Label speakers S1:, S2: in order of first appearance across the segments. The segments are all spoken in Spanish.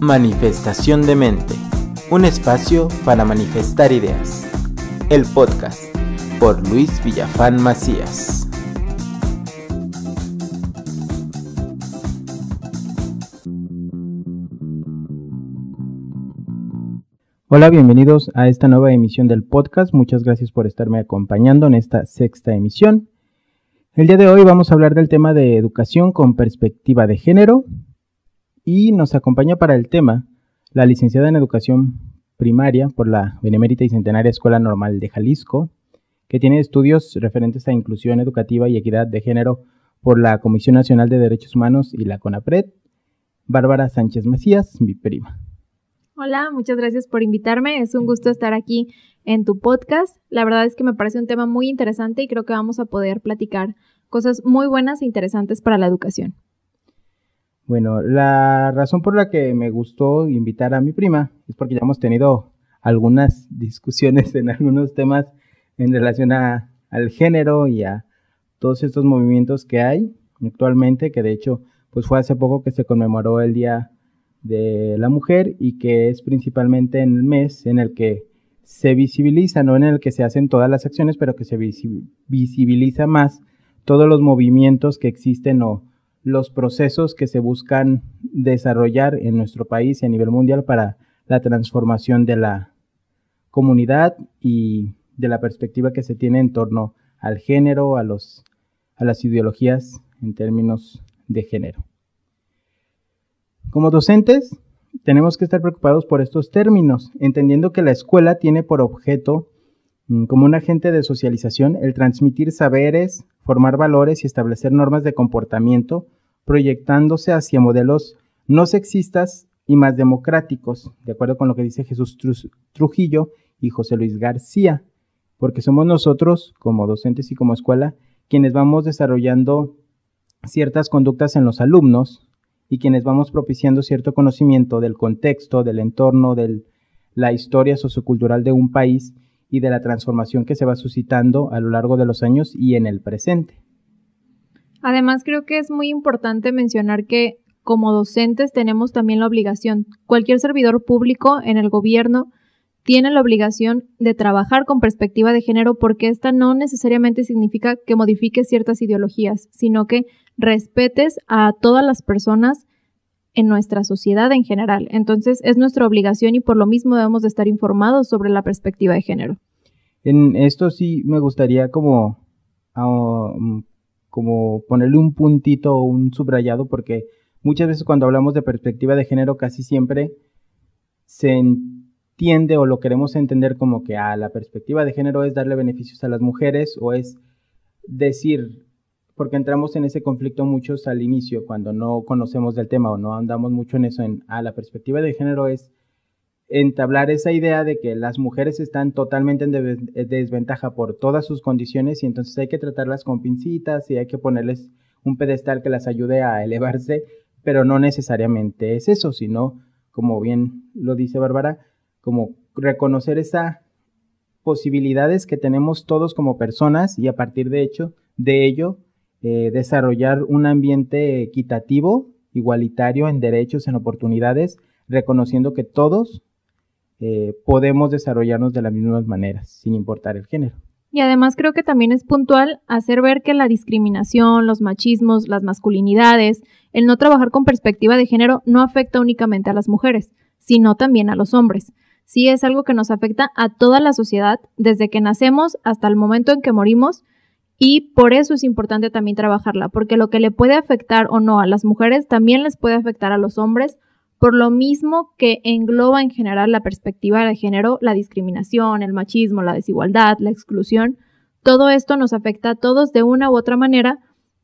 S1: Manifestación de Mente, un espacio para manifestar ideas. El podcast por Luis Villafán Macías.
S2: Hola, bienvenidos a esta nueva emisión del podcast. Muchas gracias por estarme acompañando en esta sexta emisión. El día de hoy vamos a hablar del tema de educación con perspectiva de género y nos acompaña para el tema la licenciada en educación primaria por la Benemérita y Centenaria Escuela Normal de Jalisco, que tiene estudios referentes a inclusión educativa y equidad de género por la Comisión Nacional de Derechos Humanos y la CONAPRED, Bárbara Sánchez Macías, mi prima.
S3: Hola, muchas gracias por invitarme. Es un gusto estar aquí en tu podcast. La verdad es que me parece un tema muy interesante y creo que vamos a poder platicar cosas muy buenas e interesantes para la educación.
S2: Bueno, la razón por la que me gustó invitar a mi prima es porque ya hemos tenido algunas discusiones en algunos temas en relación a, al género y a todos estos movimientos que hay actualmente, que de hecho pues fue hace poco que se conmemoró el Día de la mujer y que es principalmente en el mes en el que se visibiliza, no en el que se hacen todas las acciones, pero que se visibiliza más todos los movimientos que existen o los procesos que se buscan desarrollar en nuestro país y a nivel mundial para la transformación de la comunidad y de la perspectiva que se tiene en torno al género, a, los, a las ideologías en términos de género. Como docentes, tenemos que estar preocupados por estos términos, entendiendo que la escuela tiene por objeto, mm, como un agente de socialización, el transmitir saberes, formar valores y establecer normas de comportamiento, proyectándose hacia modelos no sexistas y más democráticos, de acuerdo con lo que dice Jesús Trujillo y José Luis García, porque somos nosotros, como docentes y como escuela, quienes vamos desarrollando ciertas conductas en los alumnos, y quienes vamos propiciando cierto conocimiento del contexto, del entorno, de la historia sociocultural de un país y de la transformación que se va suscitando a lo largo de los años y en el presente.
S3: Además, creo que es muy importante mencionar que como docentes tenemos también la obligación, cualquier servidor público en el gobierno tiene la obligación de trabajar con perspectiva de género porque esta no necesariamente significa que modifique ciertas ideologías, sino que respetes a todas las personas en nuestra sociedad en general. Entonces es nuestra obligación y por lo mismo debemos de estar informados sobre la perspectiva de género.
S2: En esto sí me gustaría como, ah, como ponerle un puntito o un subrayado porque muchas veces cuando hablamos de perspectiva de género casi siempre se entiende o lo queremos entender como que a ah, la perspectiva de género es darle beneficios a las mujeres o es decir, porque entramos en ese conflicto muchos al inicio cuando no conocemos del tema o no andamos mucho en eso, en a ah, la perspectiva de género es entablar esa idea de que las mujeres están totalmente en desventaja por todas sus condiciones y entonces hay que tratarlas con pincitas y hay que ponerles un pedestal que las ayude a elevarse, pero no necesariamente es eso, sino, como bien lo dice Bárbara, como reconocer esas posibilidades que tenemos todos como personas y a partir de hecho de ello eh, desarrollar un ambiente equitativo, igualitario en derechos, en oportunidades, reconociendo que todos eh, podemos desarrollarnos de las mismas maneras, sin importar el género.
S3: Y además creo que también es puntual hacer ver que la discriminación, los machismos, las masculinidades, el no trabajar con perspectiva de género no afecta únicamente a las mujeres, sino también a los hombres sí es algo que nos afecta a toda la sociedad desde que nacemos hasta el momento en que morimos y por eso es importante también trabajarla, porque lo que le puede afectar o no a las mujeres también les puede afectar a los hombres, por lo mismo que engloba en general la perspectiva de género, la discriminación, el machismo, la desigualdad, la exclusión. Todo esto nos afecta a todos de una u otra manera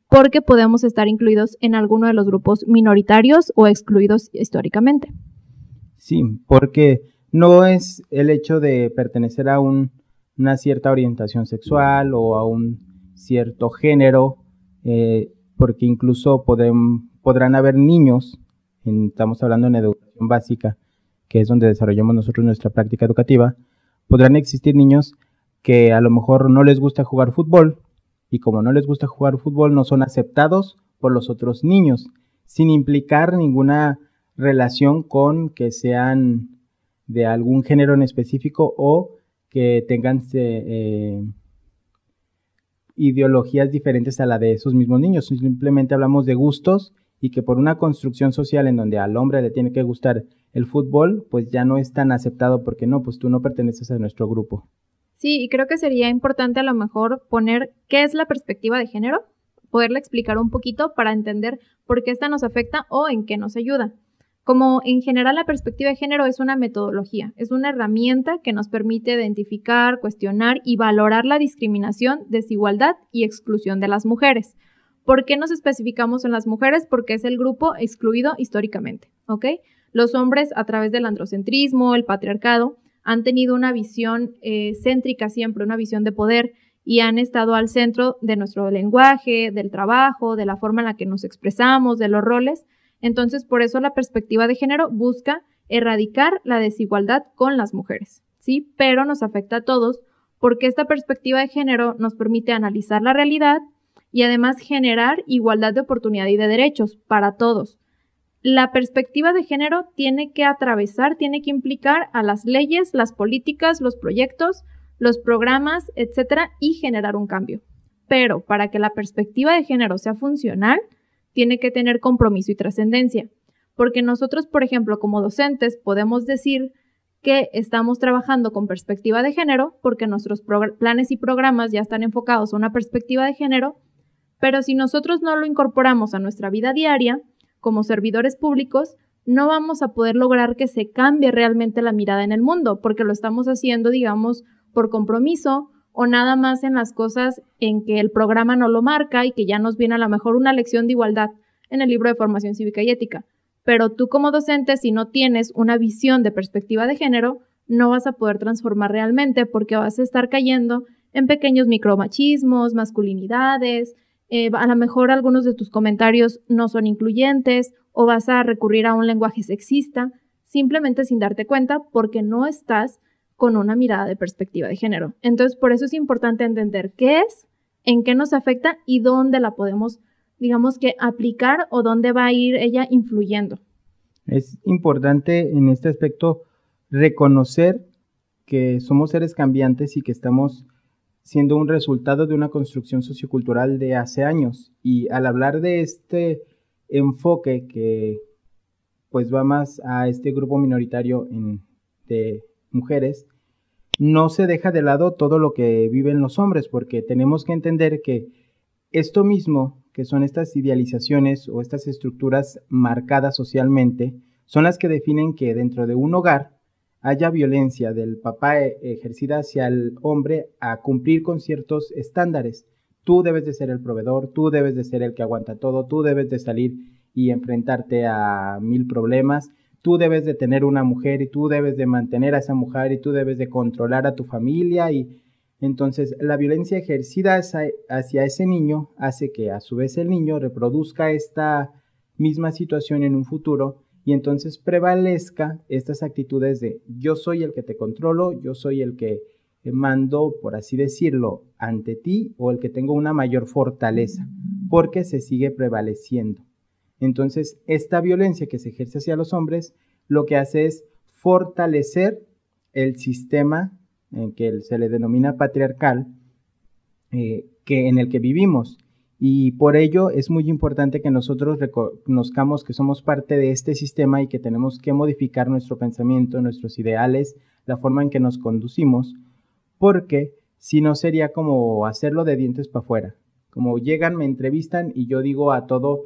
S3: porque podemos estar incluidos en alguno de los grupos minoritarios o excluidos históricamente.
S2: Sí, porque no es el hecho de pertenecer a una cierta orientación sexual o a un cierto género, eh, porque incluso podrán haber niños, estamos hablando en educación básica, que es donde desarrollamos nosotros nuestra práctica educativa, podrán existir niños que a lo mejor no les gusta jugar fútbol y como no les gusta jugar fútbol no son aceptados por los otros niños, sin implicar ninguna relación con que sean de algún género en específico o que tengan eh, ideologías diferentes a la de esos mismos niños. Simplemente hablamos de gustos y que por una construcción social en donde al hombre le tiene que gustar el fútbol, pues ya no es tan aceptado porque no, pues tú no perteneces a nuestro grupo.
S3: Sí, y creo que sería importante a lo mejor poner qué es la perspectiva de género, poderla explicar un poquito para entender por qué esta nos afecta o en qué nos ayuda. Como en general la perspectiva de género es una metodología, es una herramienta que nos permite identificar, cuestionar y valorar la discriminación, desigualdad y exclusión de las mujeres. ¿Por qué nos especificamos en las mujeres? Porque es el grupo excluido históricamente, ¿ok? Los hombres, a través del androcentrismo, el patriarcado, han tenido una visión eh, céntrica siempre, una visión de poder, y han estado al centro de nuestro lenguaje, del trabajo, de la forma en la que nos expresamos, de los roles, entonces, por eso la perspectiva de género busca erradicar la desigualdad con las mujeres, ¿sí? Pero nos afecta a todos porque esta perspectiva de género nos permite analizar la realidad y además generar igualdad de oportunidad y de derechos para todos. La perspectiva de género tiene que atravesar, tiene que implicar a las leyes, las políticas, los proyectos, los programas, etcétera, y generar un cambio. Pero para que la perspectiva de género sea funcional, tiene que tener compromiso y trascendencia. Porque nosotros, por ejemplo, como docentes, podemos decir que estamos trabajando con perspectiva de género porque nuestros planes y programas ya están enfocados a una perspectiva de género, pero si nosotros no lo incorporamos a nuestra vida diaria, como servidores públicos, no vamos a poder lograr que se cambie realmente la mirada en el mundo, porque lo estamos haciendo, digamos, por compromiso o nada más en las cosas en que el programa no lo marca y que ya nos viene a lo mejor una lección de igualdad en el libro de formación cívica y ética. Pero tú como docente, si no tienes una visión de perspectiva de género, no vas a poder transformar realmente porque vas a estar cayendo en pequeños micromachismos, masculinidades, eh, a lo mejor algunos de tus comentarios no son incluyentes o vas a recurrir a un lenguaje sexista simplemente sin darte cuenta porque no estás con una mirada de perspectiva de género. Entonces, por eso es importante entender qué es, en qué nos afecta y dónde la podemos, digamos que, aplicar o dónde va a ir ella influyendo.
S2: Es importante en este aspecto reconocer que somos seres cambiantes y que estamos siendo un resultado de una construcción sociocultural de hace años. Y al hablar de este enfoque que pues va más a este grupo minoritario de mujeres, no se deja de lado todo lo que viven los hombres, porque tenemos que entender que esto mismo, que son estas idealizaciones o estas estructuras marcadas socialmente, son las que definen que dentro de un hogar haya violencia del papá e-, ejercida hacia el hombre a cumplir con ciertos estándares. Tú debes de ser el proveedor, tú debes de ser el que aguanta todo, tú debes de salir y enfrentarte a mil problemas tú debes de tener una mujer y tú debes de mantener a esa mujer y tú debes de controlar a tu familia y entonces la violencia ejercida hacia ese niño hace que a su vez el niño reproduzca esta misma situación en un futuro y entonces prevalezca estas actitudes de yo soy el que te controlo, yo soy el que mando, por así decirlo, ante ti o el que tengo una mayor fortaleza, porque se sigue prevaleciendo. Entonces, esta violencia que se ejerce hacia los hombres lo que hace es fortalecer el sistema en que se le denomina patriarcal eh, que, en el que vivimos. Y por ello es muy importante que nosotros reconozcamos que somos parte de este sistema y que tenemos que modificar nuestro pensamiento, nuestros ideales, la forma en que nos conducimos, porque si no sería como hacerlo de dientes para afuera. Como llegan, me entrevistan y yo digo a todo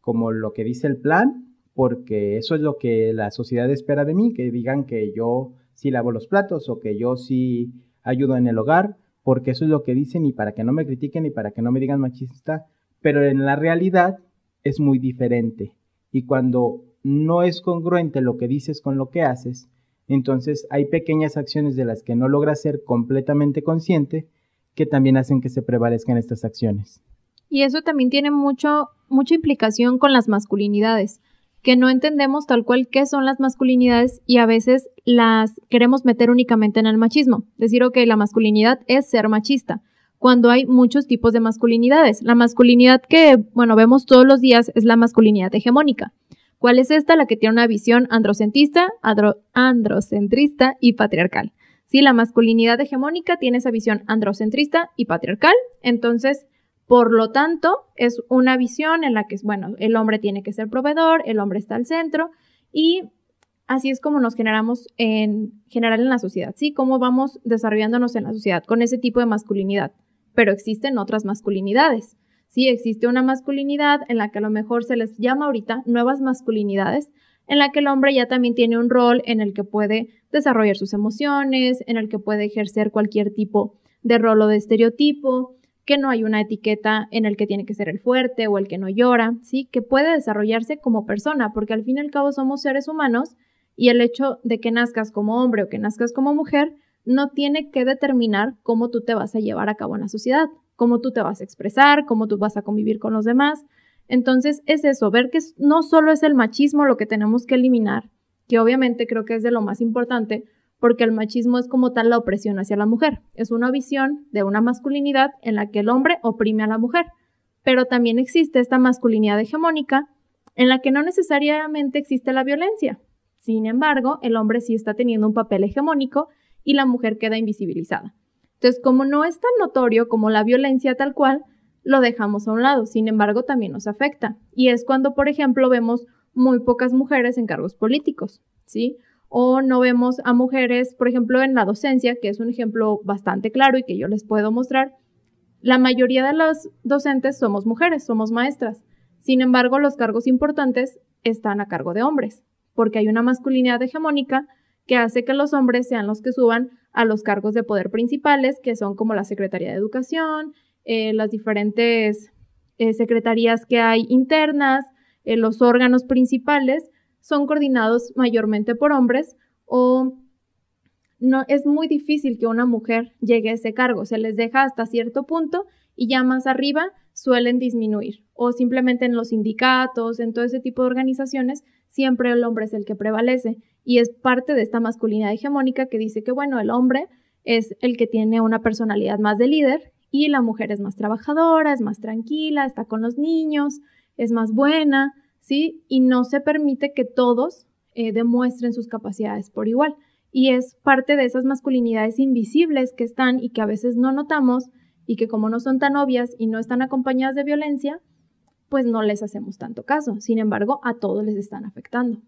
S2: como lo que dice el plan, porque eso es lo que la sociedad espera de mí, que digan que yo sí lavo los platos o que yo sí ayudo en el hogar, porque eso es lo que dicen y para que no me critiquen y para que no me digan machista, pero en la realidad es muy diferente. Y cuando no es congruente lo que dices con lo que haces, entonces hay pequeñas acciones de las que no logras ser completamente consciente que también hacen que se prevalezcan estas acciones.
S3: Y eso también tiene mucho mucha implicación con las masculinidades, que no entendemos tal cual qué son las masculinidades y a veces las queremos meter únicamente en el machismo. Decir, ok, la masculinidad es ser machista, cuando hay muchos tipos de masculinidades. La masculinidad que, bueno, vemos todos los días es la masculinidad hegemónica. ¿Cuál es esta? La que tiene una visión androcentista, androcentrista y patriarcal. Si la masculinidad hegemónica tiene esa visión androcentrista y patriarcal, entonces, por lo tanto, es una visión en la que, bueno, el hombre tiene que ser proveedor, el hombre está al centro y así es como nos generamos en general en la sociedad, ¿sí? Cómo vamos desarrollándonos en la sociedad con ese tipo de masculinidad. Pero existen otras masculinidades. Sí, existe una masculinidad en la que a lo mejor se les llama ahorita nuevas masculinidades, en la que el hombre ya también tiene un rol en el que puede desarrollar sus emociones, en el que puede ejercer cualquier tipo de rol o de estereotipo, que no hay una etiqueta en el que tiene que ser el fuerte o el que no llora, ¿sí? Que puede desarrollarse como persona, porque al fin y al cabo somos seres humanos y el hecho de que nazcas como hombre o que nazcas como mujer no tiene que determinar cómo tú te vas a llevar a cabo en la sociedad, cómo tú te vas a expresar, cómo tú vas a convivir con los demás. Entonces es eso, ver que no solo es el machismo lo que tenemos que eliminar, que obviamente creo que es de lo más importante, porque el machismo es como tal la opresión hacia la mujer. Es una visión de una masculinidad en la que el hombre oprime a la mujer. Pero también existe esta masculinidad hegemónica en la que no necesariamente existe la violencia. Sin embargo, el hombre sí está teniendo un papel hegemónico y la mujer queda invisibilizada. Entonces, como no es tan notorio como la violencia tal cual, lo dejamos a un lado. Sin embargo, también nos afecta. Y es cuando, por ejemplo, vemos muy pocas mujeres en cargos políticos, ¿sí? O no vemos a mujeres, por ejemplo, en la docencia, que es un ejemplo bastante claro y que yo les puedo mostrar. La mayoría de los docentes somos mujeres, somos maestras. Sin embargo, los cargos importantes están a cargo de hombres porque hay una masculinidad hegemónica que hace que los hombres sean los que suban a los cargos de poder principales, que son como la Secretaría de Educación, eh, las diferentes eh, secretarías que hay internas, eh, los órganos principales son coordinados mayormente por hombres o no es muy difícil que una mujer llegue a ese cargo, se les deja hasta cierto punto y ya más arriba suelen disminuir o simplemente en los sindicatos, en todo ese tipo de organizaciones siempre el hombre es el que prevalece y es parte de esta masculinidad hegemónica que dice que, bueno, el hombre es el que tiene una personalidad más de líder y la mujer es más trabajadora, es más tranquila, está con los niños, es más buena, ¿sí? Y no se permite que todos eh, demuestren sus capacidades por igual. Y es parte de esas masculinidades invisibles que están y que a veces no notamos y que como no son tan obvias y no están acompañadas de violencia, pues no les hacemos tanto caso. Sin embargo, a todos les están afectando.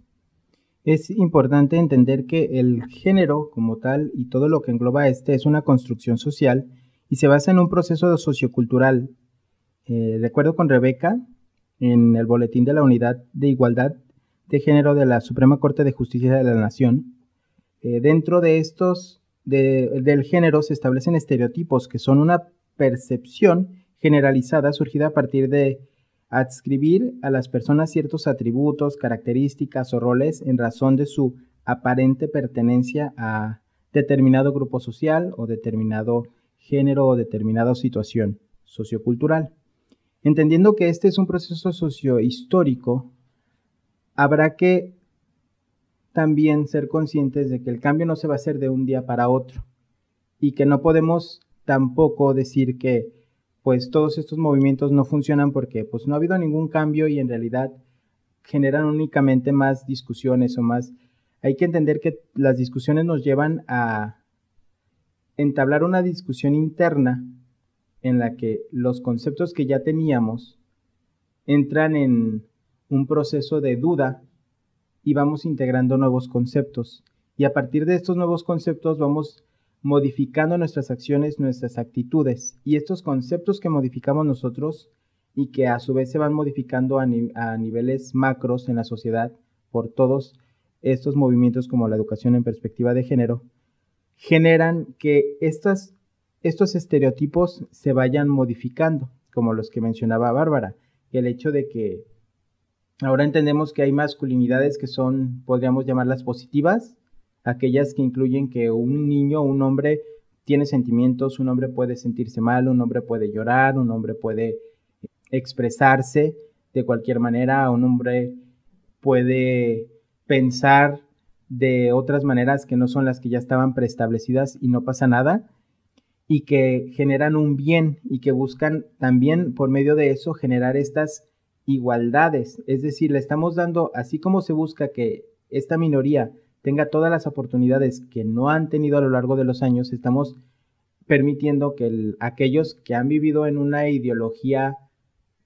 S2: Es importante entender que el género como tal y todo lo que engloba este es una construcción social y se basa en un proceso sociocultural. Eh, de acuerdo con Rebeca, en el Boletín de la Unidad de Igualdad de Género de la Suprema Corte de Justicia de la Nación, eh, dentro de estos del género se establecen estereotipos que son una percepción generalizada surgida a partir de adscribir a las personas ciertos atributos, características o roles en razón de su aparente pertenencia a determinado grupo social o determinado género o determinada situación sociocultural. Entendiendo que este es un proceso sociohistórico, habrá que también ser conscientes de que el cambio no se va a hacer de un día para otro y que no podemos tampoco decir que pues todos estos movimientos no funcionan porque pues no ha habido ningún cambio y en realidad generan únicamente más discusiones o más... Hay que entender que las discusiones nos llevan a entablar una discusión interna en la que los conceptos que ya teníamos entran en un proceso de duda y vamos integrando nuevos conceptos. Y a partir de estos nuevos conceptos vamos modificando nuestras acciones, nuestras actitudes. Y estos conceptos que modificamos nosotros y que a su vez se van modificando a, niveles macros en la sociedad por todos estos movimientos como la educación en perspectiva de género, generan que estos estereotipos se vayan modificando, como los que mencionaba Bárbara. El hecho de que ahora entendemos que hay masculinidades que son, podríamos llamarlas positivas, aquellas que incluyen que un niño, un hombre tiene sentimientos, un hombre puede sentirse mal, un hombre puede llorar, un hombre puede expresarse de cualquier manera, un hombre puede pensar de otras maneras que no son las que ya estaban preestablecidas y no pasa nada, y que generan un bien y que buscan también por medio de eso generar estas igualdades, es decir, le estamos dando, así como se busca que esta minoría tenga todas las oportunidades que no han tenido a lo largo de los años, estamos permitiendo que aquellos que han vivido en una ideología,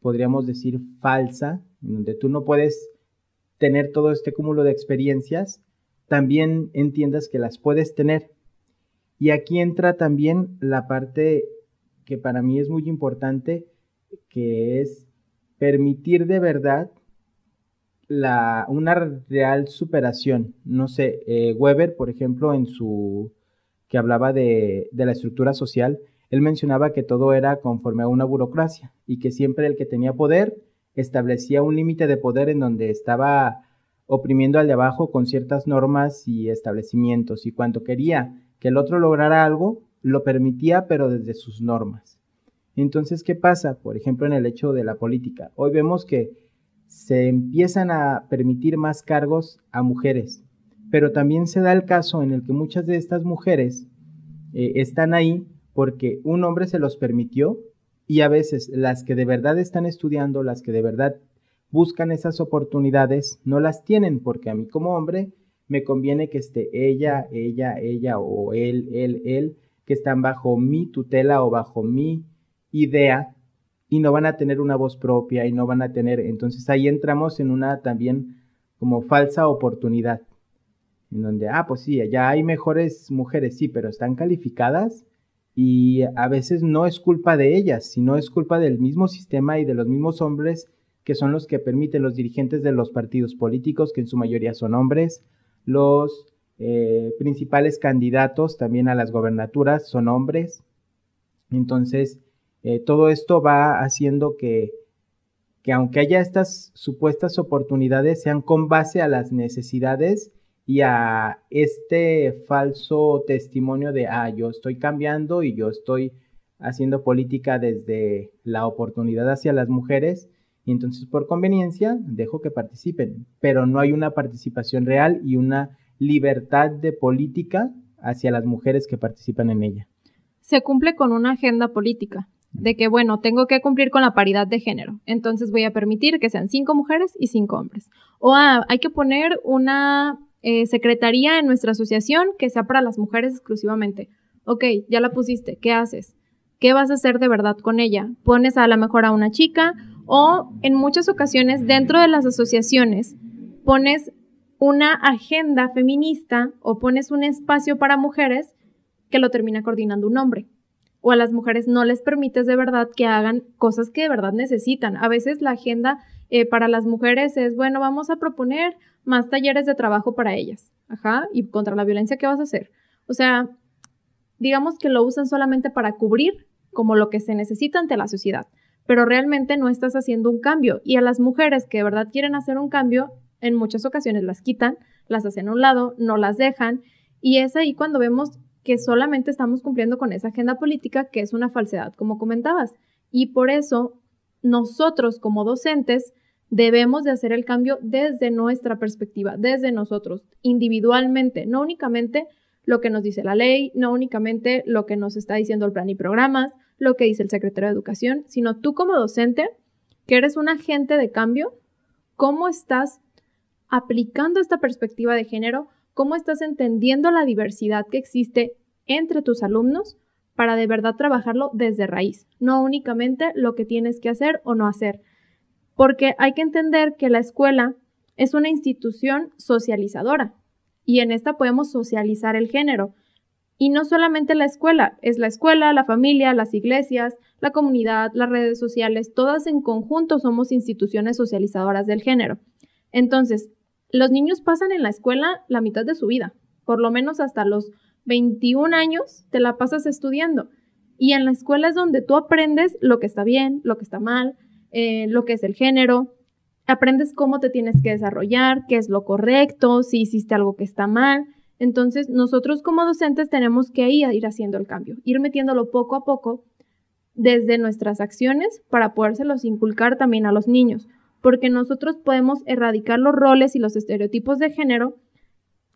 S2: podríamos decir, falsa, en donde tú no puedes tener todo este cúmulo de experiencias, también entiendas que las puedes tener. Y aquí entra también la parte que para mí es muy importante, que es permitir de verdad la, una real superación. No sé, eh, Weber, por ejemplo, en su que hablaba de, de la estructura social, él mencionaba que todo era conforme a una burocracia y que siempre el que tenía poder establecía un límite de poder en donde estaba oprimiendo al de abajo con ciertas normas y establecimientos y cuando quería que el otro lograra algo, lo permitía pero desde sus normas. Entonces, ¿qué pasa? Por ejemplo, en el hecho de la política. Hoy vemos que se empiezan a permitir más cargos a mujeres, pero también se da el caso en el que muchas de estas mujeres eh, están ahí porque un hombre se los permitió y a veces las que de verdad están estudiando, las que de verdad buscan esas oportunidades, no las tienen porque a mí como hombre me conviene que esté ella, ella, ella o él, él, él, que están bajo mi tutela o bajo mi idea y no van a tener una voz propia y no van a tener, entonces ahí entramos en una también como falsa oportunidad, en donde, ah, pues sí, ya hay mejores mujeres, sí, pero están calificadas y a veces no es culpa de ellas, sino es culpa del mismo sistema y de los mismos hombres que son los que permiten los dirigentes de los partidos políticos, que en su mayoría son hombres, los eh, principales candidatos también a las gobernaturas son hombres. Entonces, eh, todo esto va haciendo que, que aunque haya estas supuestas oportunidades, sean con base a las necesidades y a este falso testimonio de, ah, yo estoy cambiando y yo estoy haciendo política desde la oportunidad hacia las mujeres y entonces por conveniencia dejo que participen, pero no hay una participación real y una libertad de política hacia las mujeres que participan en ella.
S3: Se cumple con una agenda política, de que, bueno, tengo que cumplir con la paridad de género, entonces voy a permitir que sean cinco mujeres y cinco hombres. O ah, hay que poner una eh, secretaría en nuestra asociación que sea para las mujeres exclusivamente. Ok, ya la pusiste, ¿qué haces? ¿Qué vas a hacer de verdad con ella? Pones a lo mejor a una chica o en muchas ocasiones dentro de las asociaciones pones una agenda feminista o pones un espacio para mujeres que lo termina coordinando un hombre o a las mujeres no les permites de verdad que hagan cosas que de verdad necesitan. A veces la agenda eh, para las mujeres es, bueno, vamos a proponer más talleres de trabajo para ellas. Ajá, y contra la violencia, ¿qué vas a hacer? O sea, digamos que lo usan solamente para cubrir como lo que se necesita ante la sociedad, pero realmente no estás haciendo un cambio. Y a las mujeres que de verdad quieren hacer un cambio, en muchas ocasiones las quitan, las hacen a un lado, no las dejan, y es ahí cuando vemos que solamente estamos cumpliendo con esa agenda política que es una falsedad, como comentabas. Y por eso nosotros como docentes debemos de hacer el cambio desde nuestra perspectiva, desde nosotros, individualmente, no únicamente lo que nos dice la ley, no únicamente lo que nos está diciendo el plan y programas, lo que dice el secretario de Educación, sino tú como docente, que eres un agente de cambio, cómo estás aplicando esta perspectiva de género cómo estás entendiendo la diversidad que existe entre tus alumnos para de verdad trabajarlo desde raíz, no únicamente lo que tienes que hacer o no hacer. Porque hay que entender que la escuela es una institución socializadora y en esta podemos socializar el género. Y no solamente la escuela, es la escuela, la familia, las iglesias, la comunidad, las redes sociales, todas en conjunto somos instituciones socializadoras del género. Entonces, los niños pasan en la escuela la mitad de su vida, por lo menos hasta los 21 años te la pasas estudiando. Y en la escuela es donde tú aprendes lo que está bien, lo que está mal, eh, lo que es el género, aprendes cómo te tienes que desarrollar, qué es lo correcto, si hiciste algo que está mal. Entonces, nosotros como docentes tenemos que ir, haciendo el cambio, ir metiéndolo poco a poco desde nuestras acciones para podérselos inculcar también a los niños porque nosotros podemos erradicar los roles y los estereotipos de género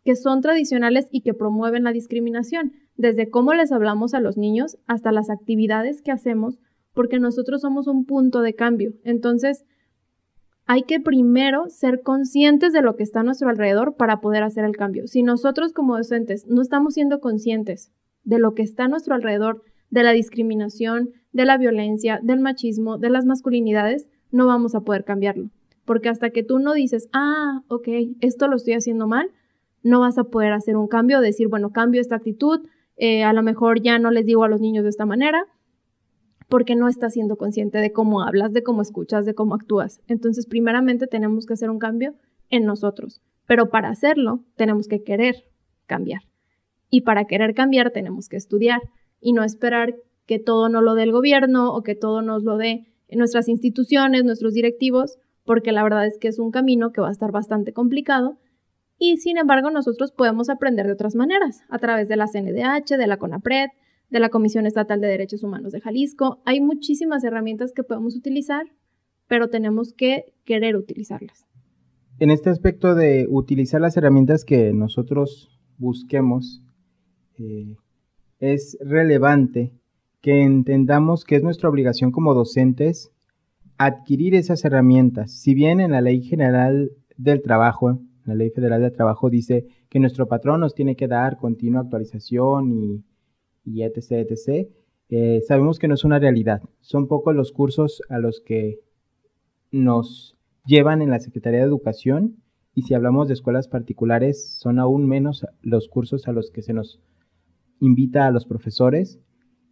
S3: que son tradicionales y que promueven la discriminación, desde cómo les hablamos a los niños hasta las actividades que hacemos, porque nosotros somos un punto de cambio. Entonces, hay que primero ser conscientes de lo que está a nuestro alrededor para poder hacer el cambio. Si nosotros como docentes no estamos siendo conscientes de lo que está a nuestro alrededor, de la discriminación, de la violencia, del machismo, de las masculinidades, no vamos a poder cambiarlo. Porque hasta que tú no dices, ah, ok, esto lo estoy haciendo mal, no vas a poder hacer un cambio, decir, bueno, cambio esta actitud, eh, a lo mejor ya no les digo a los niños de esta manera, porque no estás siendo consciente de cómo hablas, de cómo escuchas, de cómo actúas. Entonces, primeramente tenemos que hacer un cambio en nosotros, pero para hacerlo tenemos que querer cambiar. Y para querer cambiar tenemos que estudiar y no esperar que todo nos lo dé el gobierno o que todo nos lo dé nuestras instituciones, nuestros directivos, porque la verdad es que es un camino que va a estar bastante complicado y sin embargo nosotros podemos aprender de otras maneras, a través de la CNDH, de la CONAPRED, de la Comisión Estatal de Derechos Humanos de Jalisco. Hay muchísimas herramientas que podemos utilizar, pero tenemos que querer utilizarlas.
S2: En este aspecto de utilizar las herramientas que nosotros busquemos, eh, es relevante que entendamos que es nuestra obligación como docentes adquirir esas herramientas. Si bien en la Ley General del Trabajo, la Ley Federal del Trabajo dice que nuestro patrón nos tiene que dar continua actualización y, etc., etc., eh, sabemos que no es una realidad. Son pocos los cursos a los que nos llevan en la Secretaría de Educación y si hablamos de escuelas particulares, son aún menos los cursos a los que se nos invita a los profesores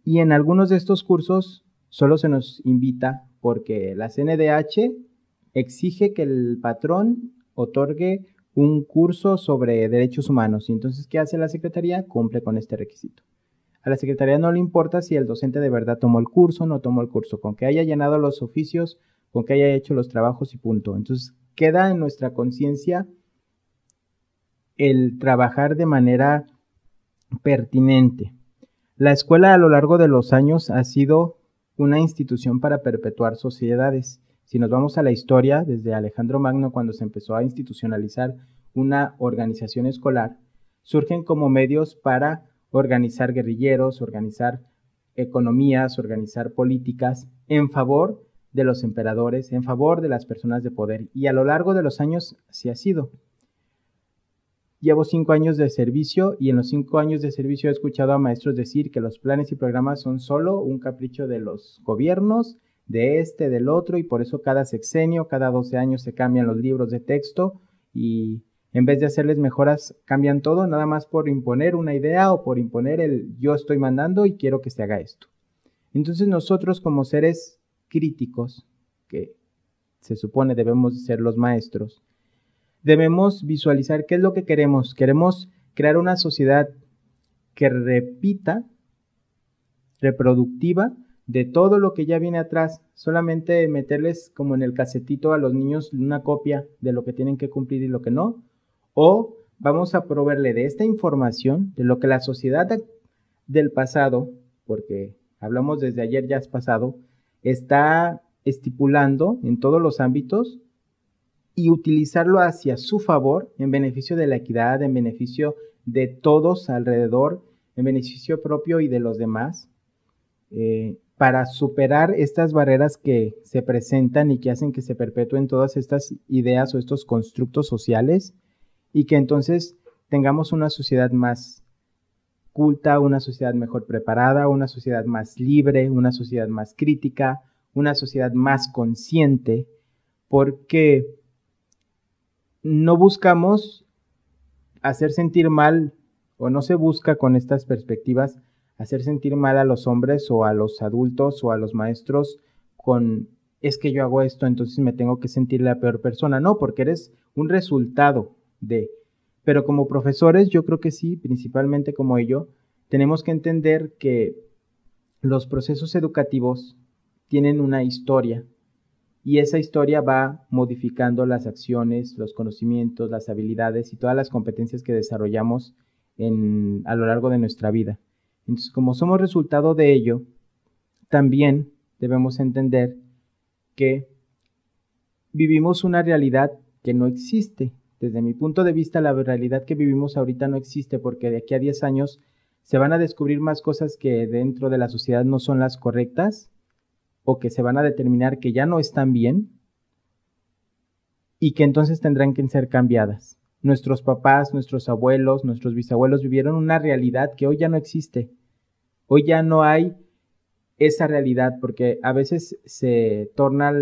S2: y en algunos de estos cursos solo se nos invita porque la CNDH exige que el patrón otorgue un curso sobre derechos humanos. Y entonces, ¿qué hace la Secretaría? Cumple con este requisito. A la Secretaría no le importa si el docente de verdad tomó el curso o no tomó el curso, con que haya llenado los oficios, con que haya hecho los trabajos y punto. Entonces, queda en nuestra conciencia el trabajar de manera pertinente. La escuela a lo largo de los años ha sido una institución para perpetuar sociedades. Si nos vamos a la historia, desde Alejandro Magno, cuando se empezó a institucionalizar una organización escolar, surgen como medios para organizar guerrilleros, organizar economías, organizar políticas en favor de los emperadores, en favor de las personas de poder. Y a lo largo de los años así ha sido. Llevo cinco años de servicio y en los cinco años de servicio he escuchado a maestros decir que los planes y programas son solo un capricho de los gobiernos, de este, del otro, y por eso cada sexenio, cada 12 años se cambian los libros de texto y en vez de hacerles mejoras, cambian todo, nada más por imponer una idea o por imponer el yo estoy mandando y quiero que se haga esto. Entonces nosotros como seres críticos, que se supone debemos ser los maestros, debemos visualizar qué es lo que queremos. Queremos crear una sociedad que repita, reproductiva, de todo lo que ya viene atrás, solamente meterles como en el casetito a los niños una copia de lo que tienen que cumplir y lo que no, o vamos a proveerle de esta información, de lo que la sociedad del pasado, porque hablamos desde ayer ya es pasado, está estipulando en todos los ámbitos y utilizarlo hacia su favor, en beneficio de la equidad, en beneficio de todos alrededor, en beneficio propio y de los demás, eh, para superar estas barreras que se presentan y que hacen que se perpetúen todas estas ideas o estos constructos sociales y que entonces tengamos una sociedad más culta, una sociedad mejor preparada, una sociedad más libre, una sociedad más crítica, una sociedad más consciente, porque no buscamos hacer sentir mal o no se busca con estas perspectivas hacer sentir mal a los hombres o a los adultos o a los maestros con es que yo hago esto, entonces me tengo que sentir la peor persona. No, porque eres un resultado de. Pero como profesores, yo creo que sí, principalmente como ello, tenemos que entender que los procesos educativos tienen una historia y esa historia va modificando las acciones, los conocimientos, las habilidades y todas las competencias que desarrollamos en, a lo largo de nuestra vida. Entonces, como somos resultado de ello, también debemos entender que vivimos una realidad que no existe. Desde mi punto de vista, la realidad que vivimos ahorita no existe porque de aquí a 10 años se van a descubrir más cosas que dentro de la sociedad no son las correctas o que se van a determinar que ya no están bien y que entonces tendrán que ser cambiadas. Nuestros papás, nuestros abuelos, nuestros bisabuelos vivieron una realidad que hoy ya no existe. Hoy ya no hay esa realidad porque a veces se torna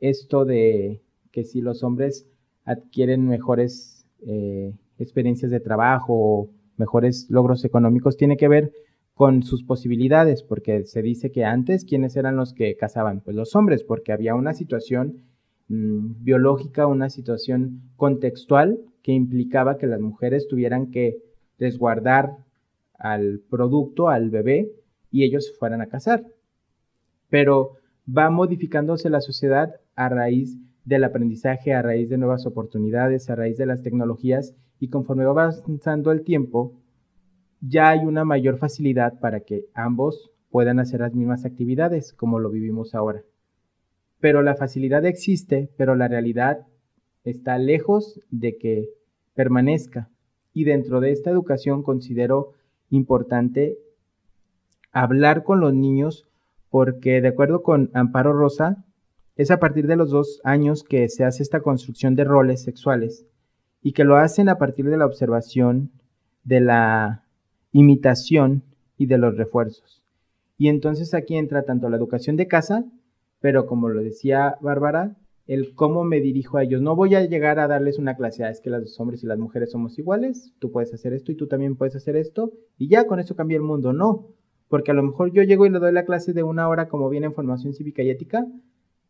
S2: esto de que si los hombres adquieren mejores eh, experiencias de trabajo o mejores logros económicos, tiene que ver con sus posibilidades, porque se dice que antes, ¿quiénes eran los que cazaban? Pues los hombres, porque había una situación mm, biológica, una situación contextual que implicaba que las mujeres tuvieran que resguardar al producto, al bebé, y ellos fueran a cazar. Pero va modificándose la sociedad a raíz del aprendizaje, a raíz de nuevas oportunidades, a raíz de las tecnologías, y conforme va avanzando el tiempo, ya hay una mayor facilidad para que ambos puedan hacer las mismas actividades como lo vivimos ahora. Pero la facilidad existe, pero la realidad está lejos de que permanezca. Y dentro de esta educación considero importante hablar con los niños porque de acuerdo con Amparo Rosa, es a partir de los dos años que se hace esta construcción de roles sexuales y que lo hacen a partir de la observación, de la imitación y de los refuerzos. Y entonces aquí entra tanto la educación de casa, pero como lo decía Bárbara, el cómo me dirijo a ellos. No voy a llegar a darles una clase, ah, es que los hombres y las mujeres somos iguales, tú puedes hacer esto y tú también puedes hacer esto, y ya con eso cambia el mundo. No, porque a lo mejor yo llego y le doy la clase de una hora como viene en formación cívica y ética,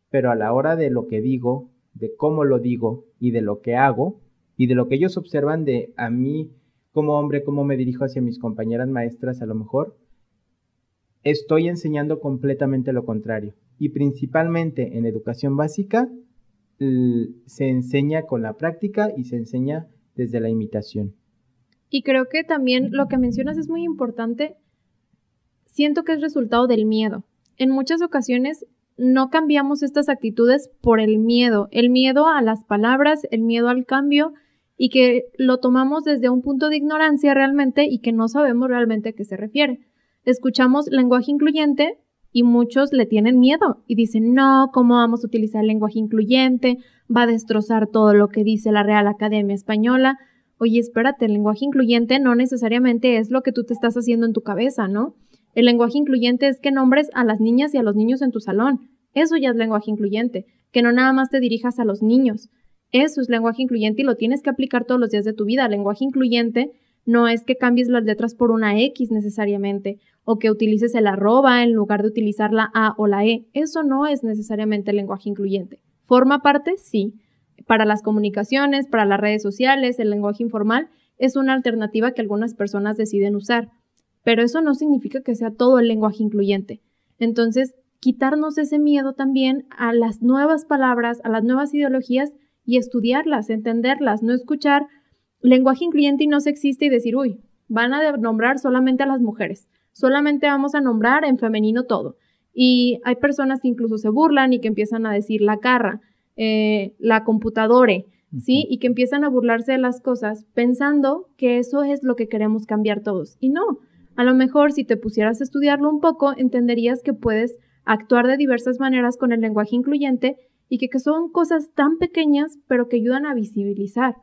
S2: pero a la hora de lo que digo, de cómo lo digo y de lo que hago, y de lo que ellos observan de a mí como hombre, cómo me dirijo hacia mis compañeras maestras, a lo mejor, estoy enseñando completamente lo contrario. Y principalmente en educación básica, se enseña con la práctica y se enseña desde la imitación.
S3: Y creo que también lo que mencionas es muy importante. Siento que es resultado del miedo. En muchas ocasiones no cambiamos estas actitudes por el miedo, el miedo a las palabras, el miedo al cambio y que lo tomamos desde un punto de ignorancia realmente y que no sabemos realmente a qué se refiere. Escuchamos lenguaje incluyente y muchos le tienen miedo y dicen, no, ¿cómo vamos a utilizar el lenguaje incluyente? Va a destrozar todo lo que dice la Real Academia Española. Oye, espérate, el lenguaje incluyente no necesariamente es lo que tú te estás haciendo en tu cabeza, ¿no? El lenguaje incluyente es que nombres a las niñas y a los niños en tu salón. Eso ya es lenguaje incluyente, que no nada más te dirijas a los niños. Eso es lenguaje incluyente y lo tienes que aplicar todos los días de tu vida. lenguaje incluyente no es que cambies las letras por una X necesariamente o que utilices el arroba en lugar de utilizar la A o la E. Eso no es necesariamente lenguaje incluyente. Forma parte, sí. Para las comunicaciones, para las redes sociales, el lenguaje informal es una alternativa que algunas personas deciden usar, pero eso no significa que sea todo el lenguaje incluyente. Entonces, quitarnos ese miedo también a las nuevas palabras, a las nuevas ideologías y estudiarlas, entenderlas, no escuchar lenguaje incluyente y no sexista y decir, uy, van a nombrar solamente a las mujeres solamente vamos a nombrar en femenino todo. Y hay personas que incluso se burlan y que empiezan a decir la carra, eh, la computadora, ¿sí? Y que empiezan a burlarse de las cosas pensando que eso es lo que queremos cambiar todos. Y no, a lo mejor si te pusieras a estudiarlo un poco, entenderías que puedes actuar de diversas maneras con el lenguaje incluyente y que, que son cosas tan pequeñas, pero que ayudan a visibilizar.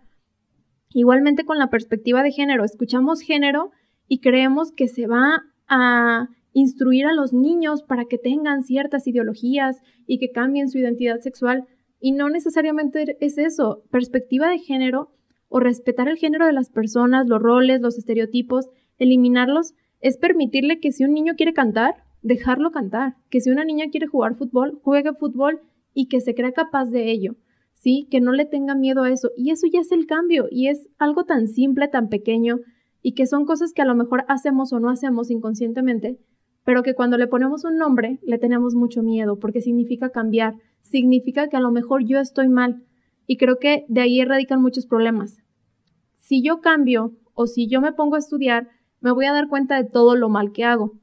S3: Igualmente con la perspectiva de género, escuchamos género y creemos que se va a instruir a los niños para que tengan ciertas ideologías y que cambien su identidad sexual. Y no necesariamente es eso. Perspectiva de género o respetar el género de las personas, los roles, los estereotipos, eliminarlos, es permitirle que si un niño quiere cantar, dejarlo cantar. Que si una niña quiere jugar fútbol, juegue fútbol y que se crea capaz de ello. ¿Sí? Que no le tenga miedo a eso. Y eso ya es el cambio. Y es algo tan simple, tan pequeño, y que son cosas que a lo mejor hacemos o no hacemos inconscientemente, pero que cuando le ponemos un nombre le tenemos mucho miedo porque significa cambiar, significa que a lo mejor yo estoy mal y creo que de ahí radican muchos problemas. Si yo cambio o si yo me pongo a estudiar, me voy a dar cuenta de todo lo mal que hago.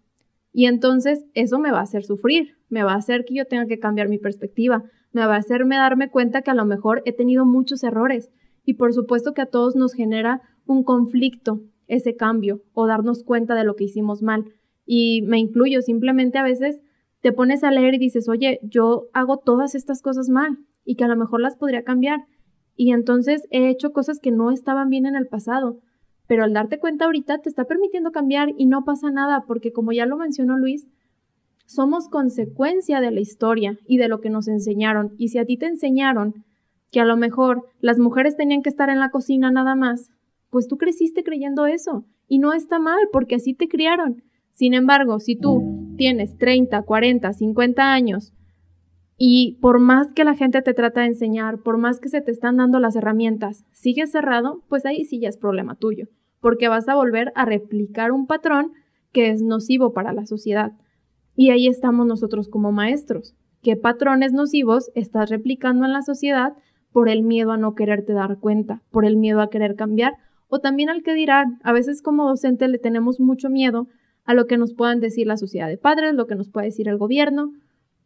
S3: Y entonces eso me va a hacer sufrir, me va a hacer que yo tenga que cambiar mi perspectiva, me va a hacerme darme cuenta que a lo mejor he tenido muchos errores. Y por supuesto que a todos nos genera un conflicto ese cambio o darnos cuenta de lo que hicimos mal. Y me incluyo, simplemente a veces te pones a leer y dices, oye, yo hago todas estas cosas mal. y que a lo mejor las podría cambiar. Y entonces he hecho cosas que no estaban bien en el pasado, pero al darte cuenta ahorita te está permitiendo cambiar y no pasa nada, porque como ya lo mencionó Luis, somos consecuencia de la historia y de lo que nos enseñaron. Y si a ti te enseñaron que a lo mejor las mujeres tenían que estar en la cocina nada más, pues tú creciste creyendo eso. Y no está mal, porque así te criaron. Sin embargo, si tú tienes 30, 40, 50 años y por más que la gente te trata de enseñar, por más que se te están dando las herramientas, sigues cerrado, pues ahí sí ya es problema tuyo, porque vas a volver a replicar un patrón que es nocivo para la sociedad. Y ahí estamos nosotros como maestros. ¿Qué patrones nocivos estás replicando en la sociedad por el miedo a no quererte dar cuenta, por el miedo a querer cambiar o también al que dirán? A veces como docente le tenemos mucho miedo a lo que nos puedan decir la sociedad de padres, lo que nos puede decir el gobierno,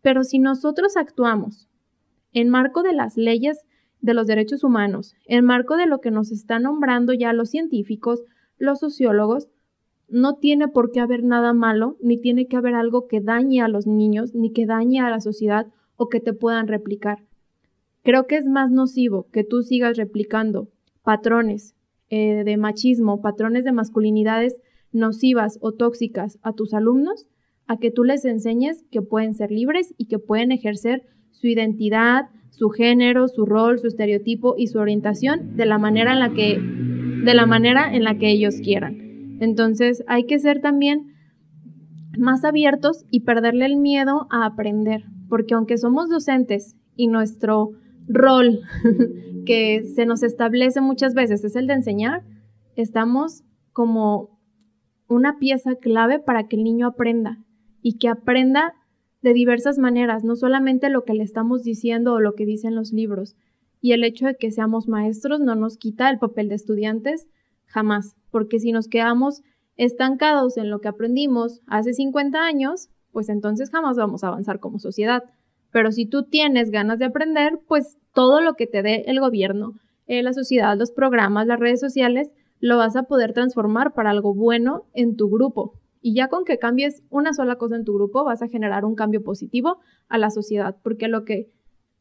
S3: pero si nosotros actuamos en marco de las leyes de los derechos humanos, en marco de lo que nos están nombrando ya los científicos, los sociólogos, no tiene por qué haber nada malo, ni tiene que haber algo que dañe a los niños, ni que dañe a la sociedad o que te puedan replicar. Creo que es más nocivo que tú sigas replicando patrones eh, de machismo, patrones de masculinidades nocivas o tóxicas a tus alumnos, a que tú les enseñes que pueden ser libres y que pueden ejercer su identidad, su género, su rol, su estereotipo y su orientación de la manera en la que de la manera en la que ellos quieran. Entonces hay que ser también más abiertos y perderle el miedo a aprender, porque aunque somos docentes y nuestro rol que se nos establece muchas veces es el de enseñar, estamos como una pieza clave para que el niño aprenda y que aprenda de diversas maneras, no solamente lo que le estamos diciendo o lo que dicen los libros. Y el hecho de que seamos maestros no nos quita el papel de estudiantes, jamás porque si nos quedamos estancados en lo que aprendimos hace 50 años, pues entonces jamás vamos a avanzar como sociedad. Pero si tú tienes ganas de aprender, pues todo lo que te dé el gobierno, eh, la sociedad, los programas, las redes sociales, lo vas a poder transformar para algo bueno en tu grupo. Y ya con que cambies una sola cosa en tu grupo, vas a generar un cambio positivo a la sociedad, porque lo que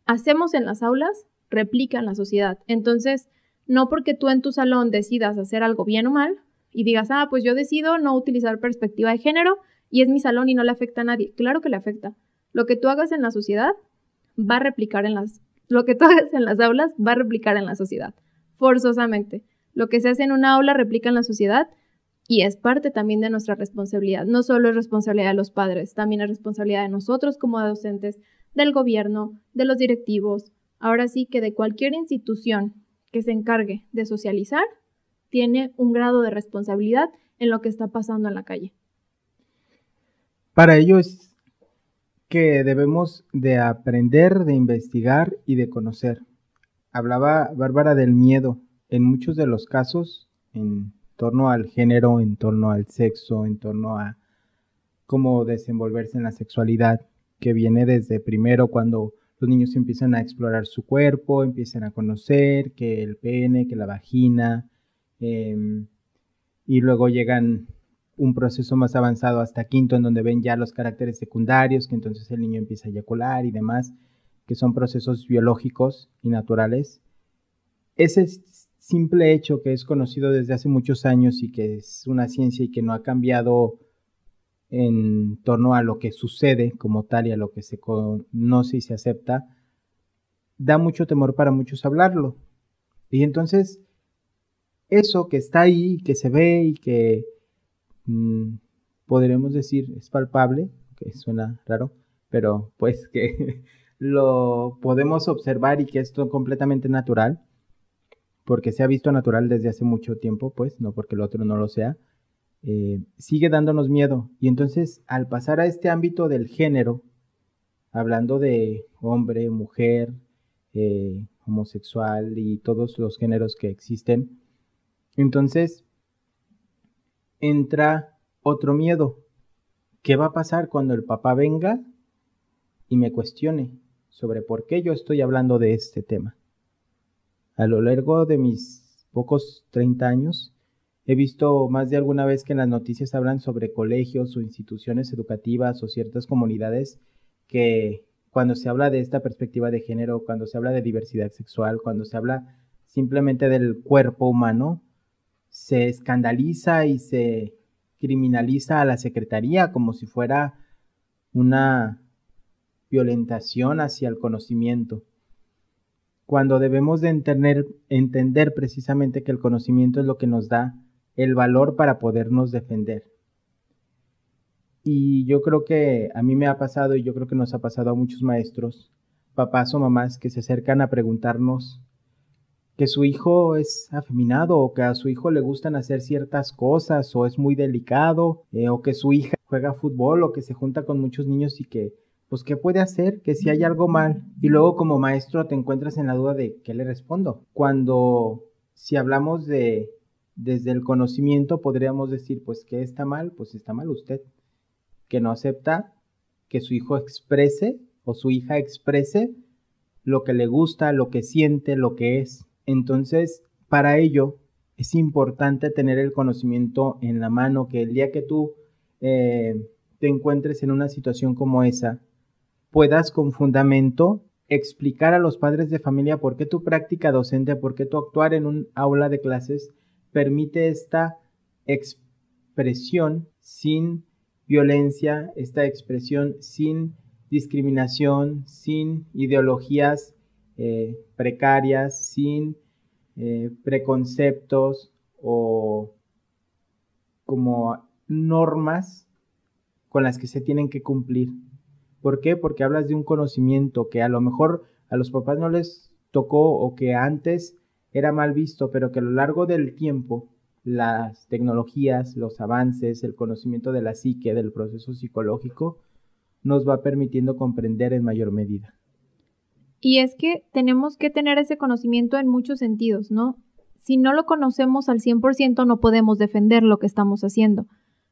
S3: hacemos en las aulas replica en la sociedad. Entonces, no porque tú en tu salón decidas hacer algo bien o mal y digas, ah, pues yo decido no utilizar perspectiva de género y es mi salón y no le afecta a nadie. Claro que le afecta. Lo que tú hagas en la sociedad va a replicar en las, lo que tú hagas en las aulas va a replicar en la sociedad, forzosamente. Lo que se hace en una aula replica en la sociedad y es parte también de nuestra responsabilidad. No solo es responsabilidad de los padres, también es responsabilidad de nosotros como docentes, del gobierno, de los directivos, ahora sí que de cualquier institución que se encargue de socializar tiene un grado de responsabilidad en lo que está pasando en la calle.
S2: Para ello es que debemos de aprender, de investigar y de conocer. Hablaba Bárbara del miedo. En muchos de los casos, en torno al género, en torno al sexo, en torno a cómo desenvolverse en la sexualidad, que viene desde primero cuando los niños empiezan a explorar su cuerpo, empiezan a conocer que el pene, que la vagina, em, y luego llegan un proceso más avanzado hasta quinto, en donde ven ya los caracteres secundarios, que entonces el niño empieza a eyacular y demás, que son procesos biológicos y naturales. Ese simple hecho que es conocido desde hace muchos años y que es una ciencia y que no ha cambiado en torno a lo que sucede como tal y a lo que se conoce y se acepta, da mucho temor para muchos hablarlo. Y entonces, eso que está ahí, que se ve y que mm, podremos decir es palpable, que suena raro, pero pues que lo podemos observar y que es completamente natural, porque se ha visto natural desde hace mucho tiempo, pues, no porque el otro no lo sea, eh, sigue dándonos miedo. Y entonces, al pasar a este ámbito del género, hablando de hombre, mujer, eh, homosexual y todos los géneros que existen, entonces entra otro miedo. ¿Qué va a pasar cuando el papá venga y me cuestione sobre por qué yo estoy hablando de este tema? A lo largo de mis pocos 30 años, He visto más de alguna vez que en las noticias hablan sobre colegios o instituciones educativas o ciertas comunidades que cuando se habla de esta perspectiva de género, cuando se habla de diversidad sexual, cuando se habla simplemente del cuerpo humano, se escandaliza y se criminaliza a la Secretaría como si fuera una violentación hacia el conocimiento, cuando debemos de entender, entender precisamente que el conocimiento es lo que nos da el valor para podernos defender. Y yo creo que a mí me ha pasado y yo creo que nos ha pasado a muchos maestros, papás o mamás que se acercan a preguntarnos que su hijo es afeminado o que a su hijo le gustan hacer ciertas cosas o es muy delicado eh, o que su hija juega fútbol o que se junta con muchos niños y que pues qué puede hacer, que si hay algo mal y luego como maestro te encuentras en la duda de qué le respondo. Cuando si hablamos de desde el conocimiento podríamos decir pues que está mal, pues está mal usted, que no acepta que su hijo exprese o su hija exprese lo que le gusta, lo que siente, lo que es. Entonces, para ello es importante tener el conocimiento en la mano, que el día que tú eh, te encuentres en una situación como esa, puedas con fundamento explicar a los padres de familia por qué tu práctica docente, por qué tu actuar en un aula de clases permite esta expresión sin violencia, esta expresión sin discriminación, sin ideologías eh, precarias, sin eh, preconceptos o como normas con las que se tienen que cumplir. ¿Por qué? Porque hablas de un conocimiento que a lo mejor a los papás no les tocó o que antes era mal visto, pero que a lo largo del tiempo las tecnologías, los avances, el conocimiento de la psique, del proceso psicológico, nos va permitiendo comprender en mayor medida.
S3: Y es que tenemos que tener ese conocimiento en muchos sentidos, ¿no? Si no lo conocemos al 100% no podemos defender lo que estamos haciendo.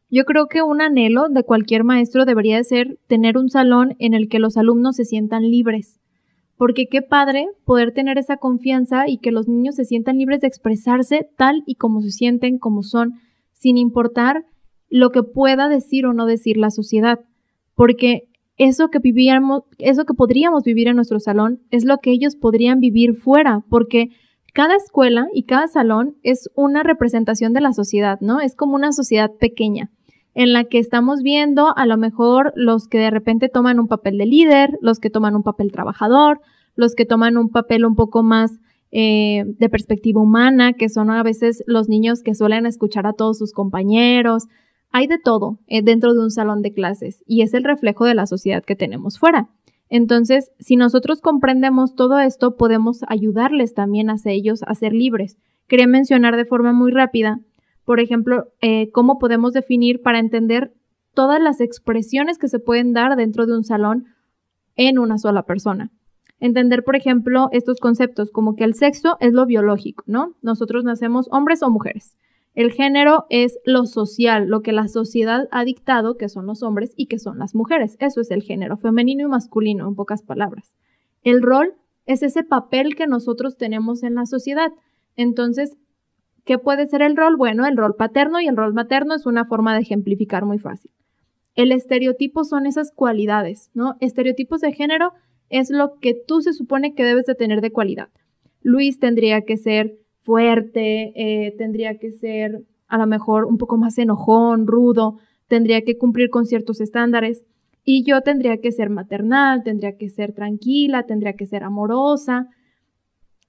S3: Yo creo que un anhelo de cualquier maestro debería ser tener un salón en el que los alumnos se sientan libres. Porque qué padre poder tener esa confianza y que los niños se sientan libres de expresarse tal y como se sienten, como son, sin importar lo que pueda decir o no decir la sociedad. Porque eso que vivíamos, eso que podríamos vivir en nuestro salón es lo que ellos podrían vivir fuera, porque cada escuela y cada salón es una representación de la sociedad, ¿no? Es como una sociedad pequeña en la que estamos viendo a lo mejor los que de repente toman un papel de líder, los que toman un papel trabajador, los que toman un papel un poco más eh, de perspectiva humana, que son a veces los niños que suelen escuchar a todos sus compañeros, hay de todo eh, dentro de un salón de clases y es el reflejo de la sociedad que tenemos fuera. Entonces, si nosotros comprendemos todo esto, podemos ayudarles también a ellos a ser libres. Quería mencionar de forma muy rápida, por ejemplo, eh, cómo podemos definir para entender todas las expresiones que se pueden dar dentro de un salón en una sola persona. Entender, por ejemplo, estos conceptos como que el sexo es lo biológico, ¿no? Nosotros nacemos hombres o mujeres. El género es lo social, lo que la sociedad ha dictado que son los hombres y que son las mujeres. Eso es el género, femenino y masculino, en pocas palabras. El rol es ese papel que nosotros tenemos en la sociedad. Entonces, ¿qué puede ser el rol? Bueno, el rol paterno y el rol materno es una forma de ejemplificar muy fácil. El estereotipo son esas cualidades, ¿no? Estereotipos de género es lo que tú se supone que debes de tener de cualidad. Luis tendría que ser fuerte, eh, tendría que ser a lo mejor un poco más enojón, rudo, tendría que cumplir con ciertos estándares y yo tendría que ser maternal, tendría que ser tranquila, tendría que ser amorosa.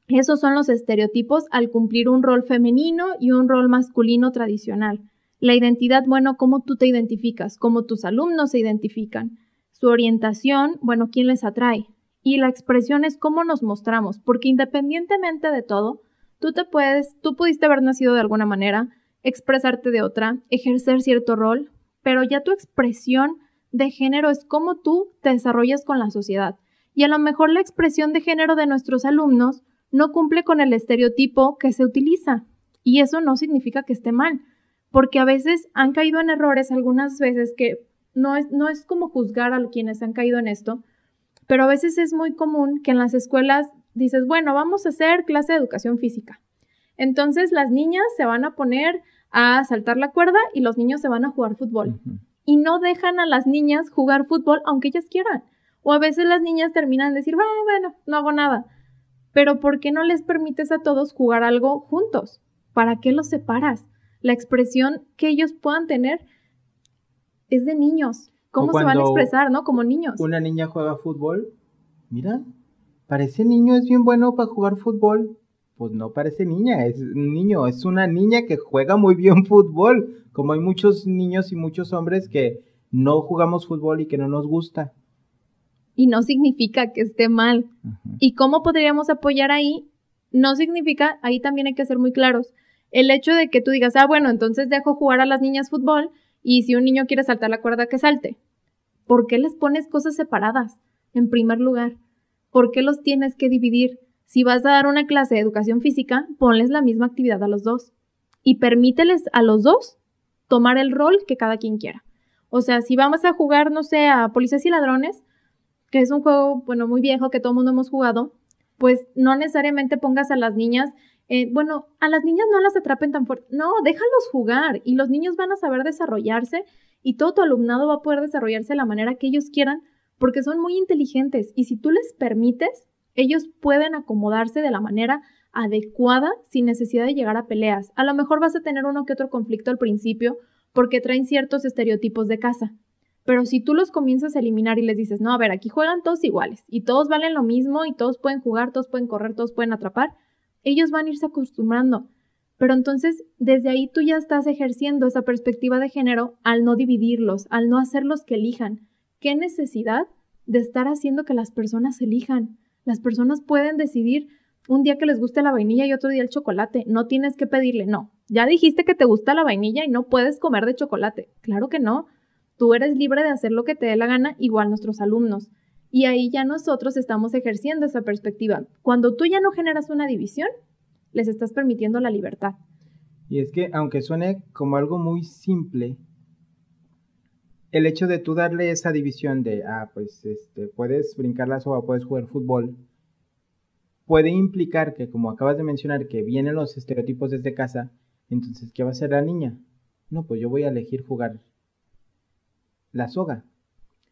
S3: Esos son los estereotipos al cumplir un rol femenino y un rol masculino tradicional. La identidad, bueno, cómo tú te identificas, cómo tus alumnos se identifican. Su orientación, bueno, quién les atrae. Y la expresión es cómo nos mostramos, porque independientemente de todo, Tú te puedes, tú pudiste haber nacido de alguna manera, expresarte de otra, ejercer cierto rol, pero ya tu expresión de género es cómo tú te desarrollas con la sociedad. Y a lo mejor la expresión de género de nuestros alumnos no cumple con el estereotipo que se utiliza. Y eso no significa que esté mal, porque a veces han caído en errores algunas veces que no es, no es como juzgar a quienes han caído en esto, pero a veces es muy común que en las escuelas dices, bueno, vamos a hacer clase de educación física. Entonces las niñas se van a poner a saltar la cuerda y los niños se van a jugar fútbol. Y no dejan a las niñas jugar fútbol aunque ellas quieran. O a veces las niñas terminan de decir, bueno, bueno, no hago nada. Pero ¿por qué no les permites a todos jugar algo juntos? ¿Para qué los separas? La expresión que ellos puedan tener es de niños. ¿Cómo se van a expresar, no? Como niños.
S2: Una niña juega fútbol. Mira, parece niño, es bien bueno para jugar fútbol. Pues no parece niña, es un niño, es una niña que juega muy bien fútbol. Como hay muchos niños y muchos hombres que no jugamos fútbol y que no nos gusta.
S3: Y no significa que esté mal. ¿Y cómo podríamos apoyar ahí? No significa, ahí también hay que ser muy claros. El hecho de que tú digas, ah, bueno, entonces dejo jugar a las niñas fútbol y si un niño quiere saltar la cuerda, que salte. ¿Por qué les pones cosas separadas? En primer lugar, ¿por qué los tienes que dividir? Si vas a dar una clase de educación física, ponles la misma actividad a los dos y permíteles a los dos tomar el rol que cada quien quiera. O sea, si vamos a jugar, no sé, a policías y ladrones, que es un juego, bueno, muy viejo que todo el mundo hemos jugado, pues no necesariamente pongas a las niñas, eh, bueno, a las niñas no las atrapen tan fuerte, no, déjalos jugar y los niños van a saber desarrollarse y todo tu alumnado va a poder desarrollarse de la manera que ellos quieran porque son muy inteligentes y si tú les permites, ellos pueden acomodarse de la manera adecuada sin necesidad de llegar a peleas. A lo mejor vas a tener uno que otro conflicto al principio porque traen ciertos estereotipos de casa. Pero si tú los comienzas a eliminar y les dices, no, a ver, aquí juegan todos iguales y todos valen lo mismo y todos pueden jugar, todos pueden correr, todos pueden atrapar, ellos van a irse acostumbrando. Pero entonces, desde ahí tú ya estás ejerciendo esa perspectiva de género al no dividirlos, al no hacerlos que elijan. ¿Qué necesidad de estar haciendo que las personas elijan? Las personas pueden decidir un día que les guste la vainilla y otro día el chocolate. No tienes que pedirle, no. Ya dijiste que te gusta la vainilla y no puedes comer de chocolate. Claro que no. Tú eres libre de hacer lo que te dé la gana, igual nuestros alumnos. Y ahí ya nosotros estamos ejerciendo esa perspectiva. Cuando tú ya no generas una división, les estás permitiendo la libertad.
S2: Y es que, aunque suene como algo muy simple, el hecho de tú darle esa división de, ah, pues, este, puedes brincar la soga, puedes jugar fútbol, puede implicar que, como acabas de mencionar, que vienen los estereotipos desde casa, entonces, ¿qué va a hacer la niña? No, pues yo voy a elegir jugar la soga.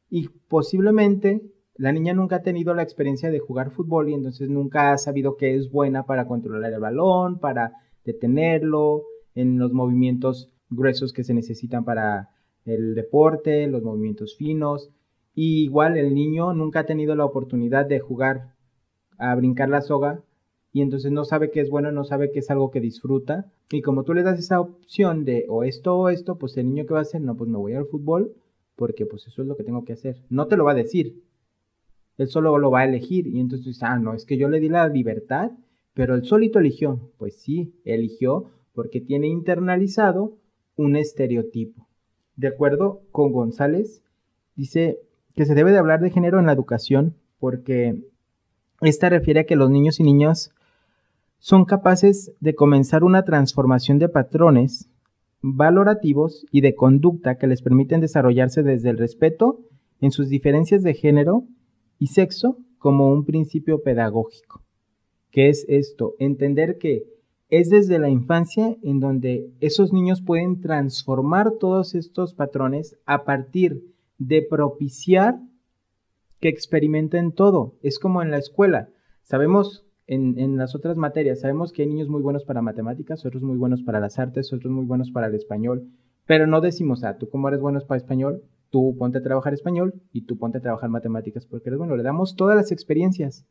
S2: Y posiblemente la niña nunca ha tenido la experiencia de jugar fútbol y entonces nunca ha sabido que es buena para controlar el balón, para detenerlo, en los movimientos gruesos que se necesitan para el deporte, los movimientos finos. Y igual el niño nunca ha tenido la oportunidad de jugar a brincar la soga y entonces no sabe que es bueno, no sabe que es algo que disfruta. Y como tú le das esa opción de o esto o esto, pues el niño que va a hacer, no, pues me voy al fútbol porque pues eso es lo que tengo que hacer. No te lo va a decir. Él solo lo va a elegir y entonces dices, ah, no, es que yo le di la libertad, pero él solito eligió. Pues sí, eligió porque tiene internalizado un estereotipo. De acuerdo con González, dice que se debe de hablar de género en la educación porque esta refiere a que los niños y niñas son capaces de comenzar una transformación de patrones valorativos y de conducta que les permiten desarrollarse desde el respeto en sus diferencias de género y sexo como un principio pedagógico. ¿Qué es esto? Entender que es desde la infancia en donde esos niños pueden transformar todos estos patrones a partir de propiciar que experimenten todo. Es como en la escuela. Sabemos en, las otras materias. Sabemos que hay niños muy buenos para matemáticas, otros muy buenos para las artes, otros muy buenos para el español, pero no decimos, ah, tú como eres bueno para español, tú ponte a trabajar español y tú ponte a trabajar matemáticas porque eres bueno. Le damos todas las experiencias.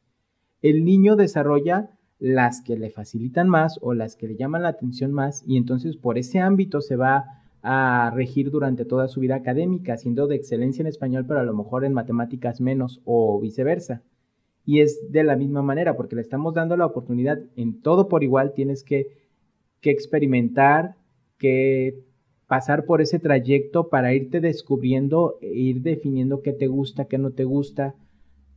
S2: El niño desarrolla las que le facilitan más o las que le llaman la atención más y entonces por ese ámbito se va a regir durante toda su vida académica, siendo de excelencia en español, pero a lo mejor en matemáticas menos o viceversa. Y es de la misma manera, porque le estamos dando la oportunidad en todo por igual, tienes que, que experimentar, que pasar por ese trayecto para irte descubriendo e ir definiendo qué te gusta, qué no te gusta,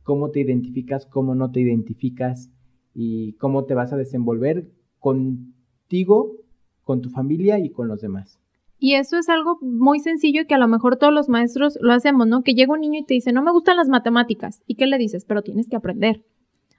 S2: cómo te identificas, cómo no te identificas y cómo te vas a desenvolver contigo, con tu familia y con los demás.
S3: Y eso es algo muy sencillo que a lo mejor todos los maestros lo hacemos, ¿no? Que llega un niño y te dice, no me gustan las matemáticas. ¿Y qué le dices? Pero tienes que aprender.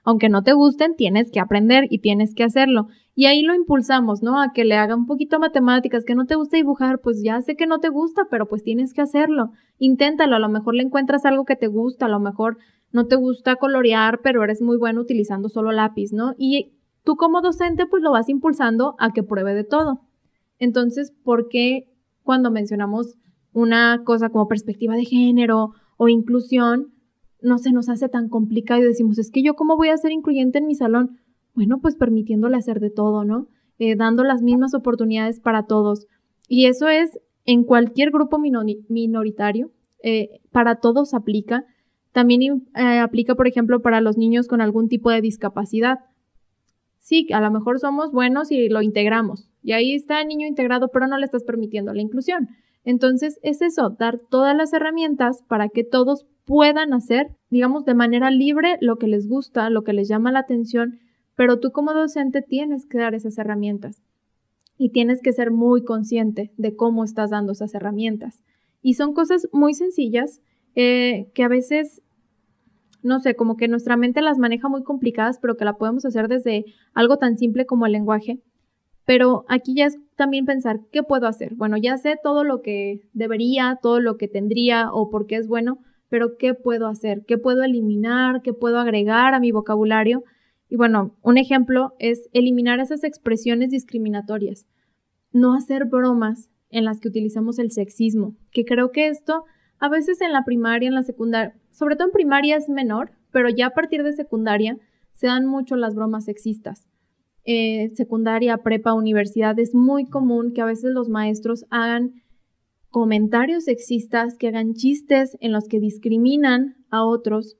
S3: Aunque no te gusten, tienes que aprender y tienes que hacerlo. Y ahí lo impulsamos, ¿no? A que le haga un poquito matemáticas, que no te gusta dibujar, pues ya sé que no te gusta, pero pues tienes que hacerlo. Inténtalo, a lo mejor le encuentras algo que te gusta, a lo mejor no te gusta colorear, pero eres muy bueno utilizando solo lápiz, ¿no? Y tú como docente pues lo vas impulsando a que pruebe de todo. Entonces, ¿por qué cuando mencionamos una cosa como perspectiva de género o inclusión, no se nos hace tan complicado y decimos, es que yo cómo voy a ser incluyente en mi salón? Bueno, pues permitiéndole hacer de todo, ¿no? Eh, dando las mismas oportunidades para todos. Y eso es en cualquier grupo minoritario, eh, para todos aplica. También eh, aplica, por ejemplo, para los niños con algún tipo de discapacidad. Sí, a lo mejor somos buenos y lo integramos. Y ahí está el niño integrado, pero no le estás permitiendo la inclusión. Entonces, es eso, dar todas las herramientas para que todos puedan hacer, digamos, de manera libre lo que les gusta, lo que les llama la atención, pero tú como docente tienes que dar esas herramientas y tienes que ser muy consciente de cómo estás dando esas herramientas. Y son cosas muy sencillas eh, que a veces, no sé, como que nuestra mente las maneja muy complicadas, pero que la podemos hacer desde algo tan simple como el lenguaje. Pero aquí ya es también pensar, ¿qué puedo hacer? Bueno, ya sé todo lo que debería, todo lo que tendría o por qué es bueno, pero ¿qué puedo hacer? ¿Qué puedo eliminar? ¿Qué puedo agregar a mi vocabulario? Y bueno, un ejemplo es eliminar esas expresiones discriminatorias. No hacer bromas en las que utilizamos el sexismo, que creo que esto a veces en la primaria, en la secundaria, sobre todo en primaria es menor, pero ya a partir de secundaria se dan mucho las bromas sexistas. Eh, secundaria, prepa, universidad, es muy común que a veces los maestros hagan comentarios sexistas, que hagan chistes en los que discriminan a otros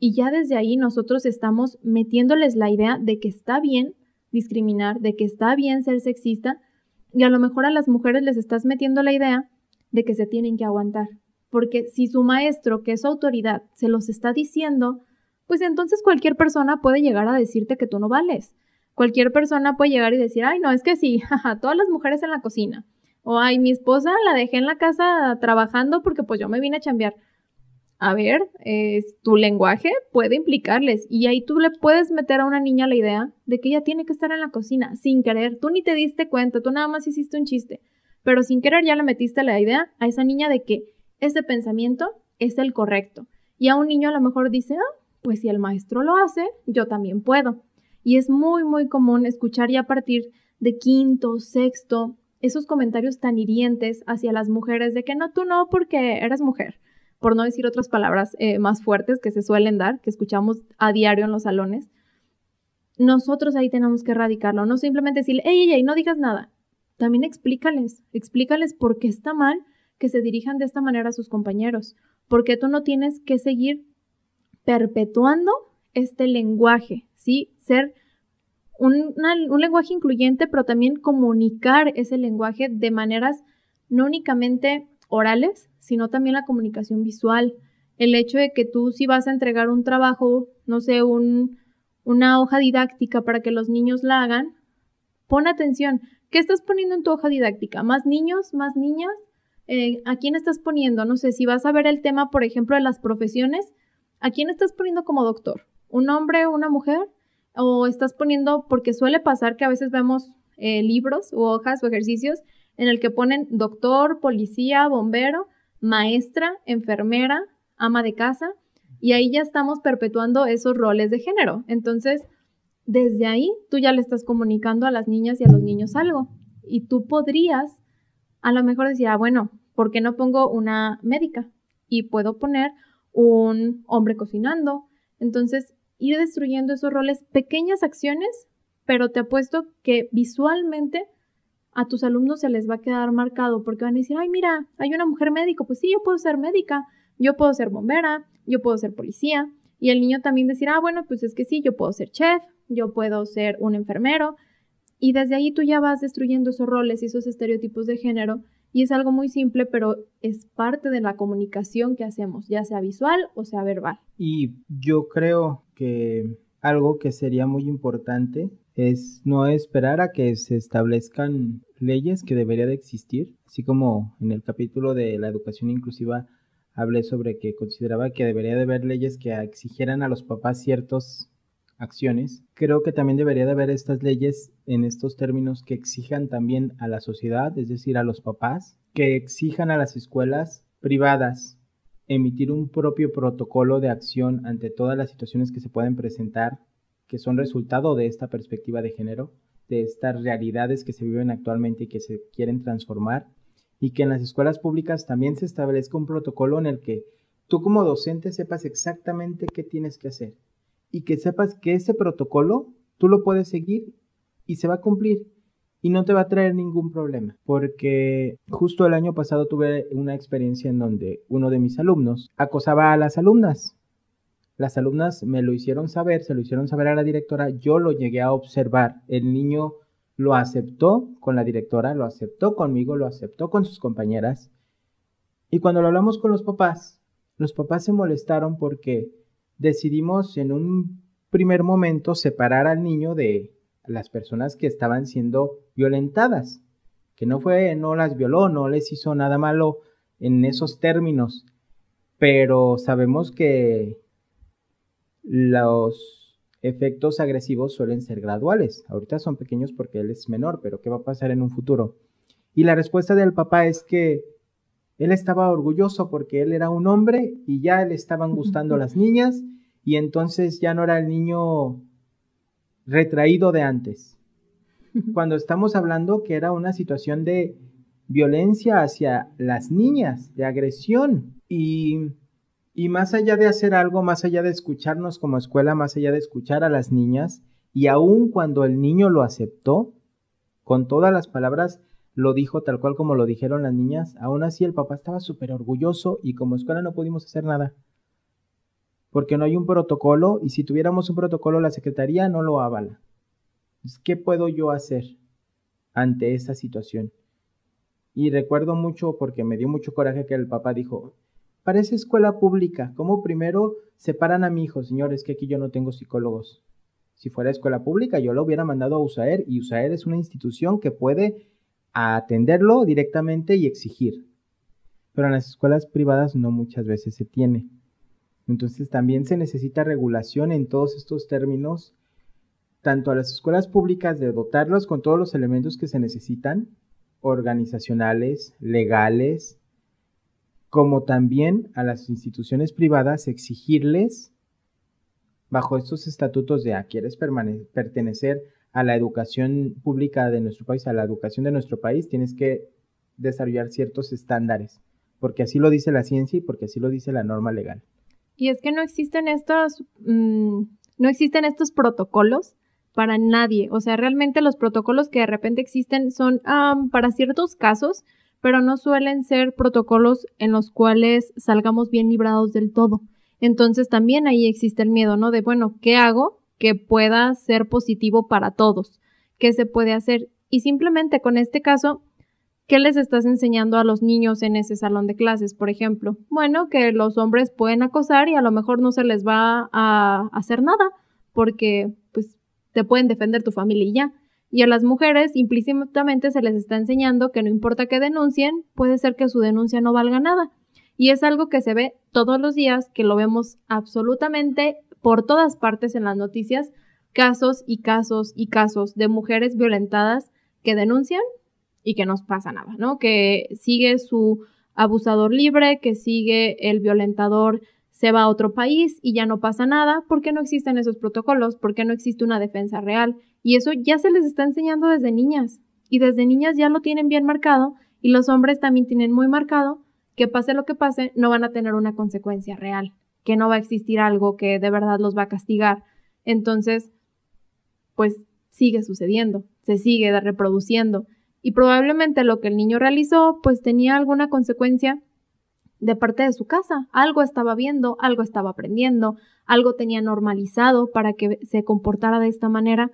S3: y ya desde ahí nosotros estamos metiéndoles la idea de que está bien discriminar, de que está bien ser sexista y a lo mejor a las mujeres les estás metiendo la idea de que se tienen que aguantar. Porque si su maestro, que es autoridad, se los está diciendo, pues entonces cualquier persona puede llegar a decirte que tú no vales. Cualquier persona puede llegar y decir, ay, no, es que sí, jaja, todas las mujeres en la cocina. O ay, mi esposa la dejé en la casa trabajando porque pues yo me vine a chambear a ver, tu lenguaje puede implicarles y ahí tú le puedes meter a una niña la idea de que ella tiene que estar en la cocina sin querer. Tú ni te diste cuenta, tú nada más hiciste un chiste, pero sin querer ya le metiste la idea a esa niña de que ese pensamiento es el correcto. Y a un niño a lo mejor dice, ah, pues si el maestro lo hace, yo también puedo. Y es muy, muy común escuchar ya a partir de quinto, sexto, esos comentarios tan hirientes hacia las mujeres de que no, tú no porque eres mujer por no decir otras palabras eh, más fuertes que se suelen dar, que escuchamos a diario en los salones, nosotros ahí tenemos que erradicarlo, no simplemente decirle, ey, ey, ey, no digas nada. También explícales, explícales por qué está mal que se dirijan de esta manera a sus compañeros, porque tú no tienes que seguir perpetuando este lenguaje, ¿sí? Ser un, lenguaje incluyente, pero también comunicar ese lenguaje de maneras no únicamente orales, sino también la comunicación visual. El hecho de que tú si vas a entregar un trabajo, no sé, un, una hoja didáctica para que los niños la hagan, pon atención. ¿Qué estás poniendo en tu hoja didáctica? ¿Más niños? ¿Más niñas? Eh, ¿A quién estás poniendo? No sé, si vas a ver el tema, por ejemplo, de las profesiones, ¿a quién estás poniendo como doctor? ¿Un hombre o una mujer? ¿O estás poniendo, porque suele pasar que a veces vemos eh, libros u hojas o ejercicios en el que ponen doctor, policía, bombero, maestra, enfermera, ama de casa, y ahí ya estamos perpetuando esos roles de género. Entonces, desde ahí tú ya le estás comunicando a las niñas y a los niños algo. Y tú podrías a lo mejor decir, ah, bueno, ¿por qué no pongo una médica? Y puedo poner un hombre cocinando. Entonces, ir destruyendo esos roles, pequeñas acciones, pero te apuesto que visualmente a tus alumnos se les va a quedar marcado porque van a decir, ay, mira, hay una mujer médico, pues sí, yo puedo ser médica, yo puedo ser bombera, yo puedo ser policía. Y el niño también decir, ah, bueno, pues es que sí, yo puedo ser chef, yo puedo ser un enfermero. Y desde ahí tú ya vas destruyendo esos roles y esos estereotipos de género. Y es algo muy simple, pero es parte de la comunicación que hacemos, ya sea visual o sea verbal.
S2: Y yo creo que algo que sería muy importante es no esperar a que se establezcan leyes que debería de existir, así como en el capítulo de la educación inclusiva hablé sobre que consideraba que debería de haber leyes que exigieran a los papás ciertas acciones. Creo que también debería de haber estas leyes en estos términos que exijan también a la sociedad, es decir, a los papás, que exijan a las escuelas privadas emitir un propio protocolo de acción ante todas las situaciones que se pueden presentar, que son resultado de esta perspectiva de género, de estas realidades que se viven actualmente y que se quieren transformar, y que en las escuelas públicas también se establezca un protocolo en el que tú como docente sepas exactamente qué tienes que hacer y que sepas que ese protocolo tú lo puedes seguir y se va a cumplir y no te va a traer ningún problema. Porque justo el año pasado tuve una experiencia en donde uno de mis alumnos acosaba a las alumnas. Las alumnas me lo hicieron saber, se lo hicieron saber a la directora, yo lo llegué a observar. El niño lo aceptó con la directora, lo aceptó conmigo, lo aceptó con sus compañeras. Y cuando lo hablamos con los papás, los papás se molestaron porque decidimos en un primer momento separar al niño de las personas que estaban siendo violentadas, que no fue, no las violó, no les hizo nada malo en esos términos, pero sabemos que los efectos agresivos suelen ser graduales. Ahorita son pequeños porque él es menor, pero ¿qué va a pasar en un futuro? Y la respuesta del papá es que él estaba orgulloso porque él era un hombre y ya le estaban gustando las niñas y entonces ya no era el niño retraído de antes. Cuando estamos hablando que era una situación de violencia hacia las niñas, de agresión y, y más allá de hacer algo, más allá de escucharnos como escuela, más allá de escuchar a las niñas y aun cuando el niño lo aceptó, con todas las palabras lo dijo tal cual como lo dijeron las niñas, aún así el papá estaba súper orgulloso y como escuela no pudimos hacer nada. Porque no hay un protocolo y si tuviéramos un protocolo la Secretaría no lo avala. ¿Qué puedo yo hacer ante esa situación? Y recuerdo mucho porque me dio mucho coraje que el papá dijo, parece escuela pública, ¿cómo primero separan a mi hijo? Señores, que aquí yo no tengo psicólogos. Si fuera escuela pública, yo lo hubiera mandado a USAER y USAER es una institución que puede atenderlo directamente y exigir. Pero en las escuelas privadas no muchas veces se tiene. Entonces también se necesita regulación en todos estos términos, tanto a las escuelas públicas de dotarlos con todos los elementos que se necesitan, organizacionales, legales, como también a las instituciones privadas exigirles, bajo estos estatutos de, a ah, quieres pertenecer a la educación pública de nuestro país, a la educación de nuestro país, tienes que desarrollar ciertos estándares, porque así lo dice la ciencia y porque así lo dice la norma legal.
S3: Y es que no existen estos, mm, no existen estos protocolos para nadie. O sea, realmente los protocolos que de repente existen son para ciertos casos, pero no suelen ser protocolos en los cuales salgamos bien librados del todo. Entonces también ahí existe el miedo, ¿no? De, bueno, ¿qué hago que pueda ser positivo para todos. ¿Qué se puede hacer? Y simplemente con este caso, ¿qué les estás enseñando a los niños en ese salón de clases, por ejemplo? Bueno, que los hombres pueden acosar y a lo mejor no se les va a hacer nada porque te pueden defender tu familia y ya. Y a las mujeres implícitamente se les está enseñando que no importa que denuncien, puede ser que su denuncia no valga nada. Y es algo que se ve todos los días, que lo vemos absolutamente por todas partes en las noticias casos y casos y casos de mujeres violentadas que denuncian y que no pasa nada, ¿no? Que sigue su abusador libre, que sigue el violentador se va a otro país y ya no pasa nada, porque no existen esos protocolos, porque no existe una defensa real. Y eso ya se les está enseñando desde niñas. Y desde niñas ya lo tienen bien marcado y los hombres también tienen muy marcado que pase lo que pase, no van a tener una consecuencia real que no va a existir algo que de verdad los va a castigar. Entonces, pues sigue sucediendo, se sigue reproduciendo. Y probablemente lo que el niño realizó, pues tenía alguna consecuencia de parte de su casa. Algo estaba viendo, algo estaba aprendiendo, algo tenía normalizado para que se comportara de esta manera.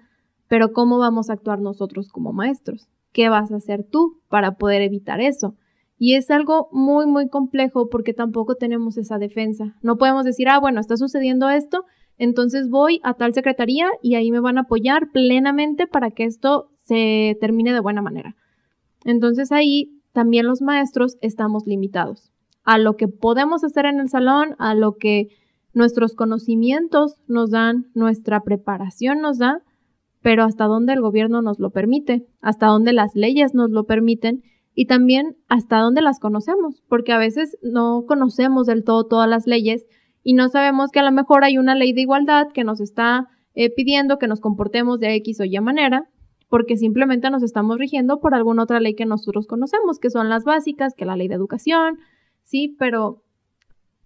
S3: Pero ¿cómo vamos a actuar nosotros como maestros? ¿Qué vas a hacer tú para poder evitar eso? Y es algo muy, muy complejo porque tampoco tenemos esa defensa. No podemos decir, ah, bueno, está sucediendo esto, entonces voy a tal secretaría y ahí me van a apoyar plenamente para que esto se termine de buena manera. Entonces ahí también los maestros estamos limitados a lo que podemos hacer en el salón, a lo que nuestros conocimientos nos dan, nuestra preparación nos da, pero hasta dónde el gobierno nos lo permite, hasta dónde las leyes nos lo permiten y también hasta dónde las conocemos, porque a veces no conocemos del todo todas las leyes y no sabemos que a lo mejor hay una ley de igualdad que nos está eh, pidiendo que nos comportemos de X o Y manera, porque simplemente nos estamos rigiendo por alguna otra ley que nosotros conocemos, que son las básicas, que la ley de educación, sí, pero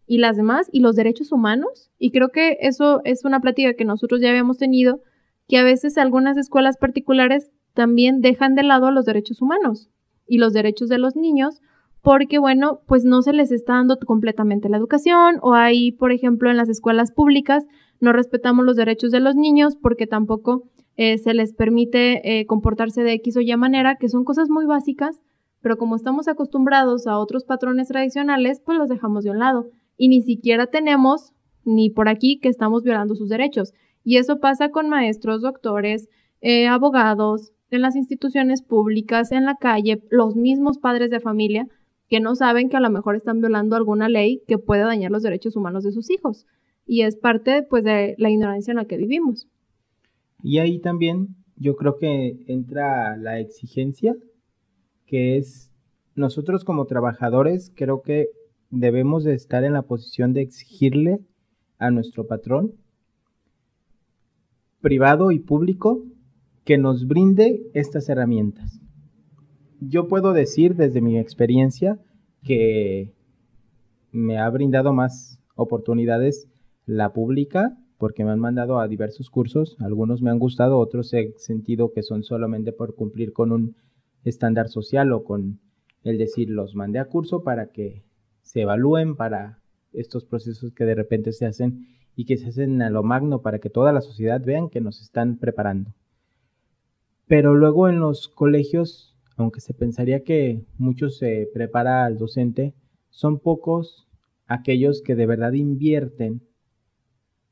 S3: ¿y las demás? ¿Y los derechos humanos? Y creo que eso es una plática que nosotros ya habíamos tenido, que a veces algunas escuelas particulares también dejan de lado los derechos humanos y los derechos de los niños porque, bueno, pues no se les está dando completamente la educación o ahí, por ejemplo, en las escuelas públicas no respetamos los derechos de los niños porque tampoco eh, se les permite eh, comportarse de X o Y manera, que son cosas muy básicas, pero como estamos acostumbrados a otros patrones tradicionales, pues los dejamos de un lado y ni siquiera tenemos ni por aquí que estamos violando sus derechos. Y eso pasa con maestros, doctores, eh, abogados, en las instituciones públicas, en la calle, los mismos padres de familia que no saben que a lo mejor están violando alguna ley que puede dañar los derechos humanos de sus hijos. Y es parte pues de la ignorancia en la que vivimos.
S2: Y ahí también yo creo que entra la exigencia, que es nosotros como trabajadores creo que debemos de estar en la posición de exigirle a nuestro patrón privado y público que nos brinde estas herramientas. Yo puedo decir desde mi experiencia que me ha brindado más oportunidades la pública porque me han mandado a diversos cursos, algunos me han gustado, otros he sentido que son solamente por cumplir con un estándar social o con el decir los mandé a curso para que se evalúen para estos procesos que de repente se hacen y que se hacen a lo magno para que toda la sociedad vean que nos están preparando. Pero luego en los colegios aunque se pensaría que mucho se prepara al docente, son pocos aquellos que de verdad invierten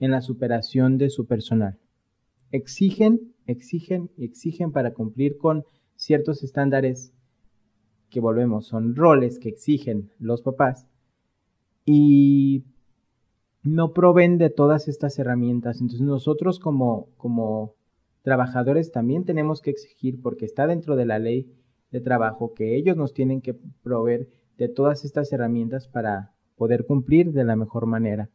S2: en la superación de su personal. Exigen, exigen y exigen para cumplir con ciertos estándares que volvemos, son roles que exigen los papás y no proveen de todas estas herramientas. Entonces nosotros como, como trabajadores también tenemos que exigir, porque está dentro de la ley, de trabajo que ellos nos tienen que proveer de todas estas herramientas para poder cumplir de la mejor manera.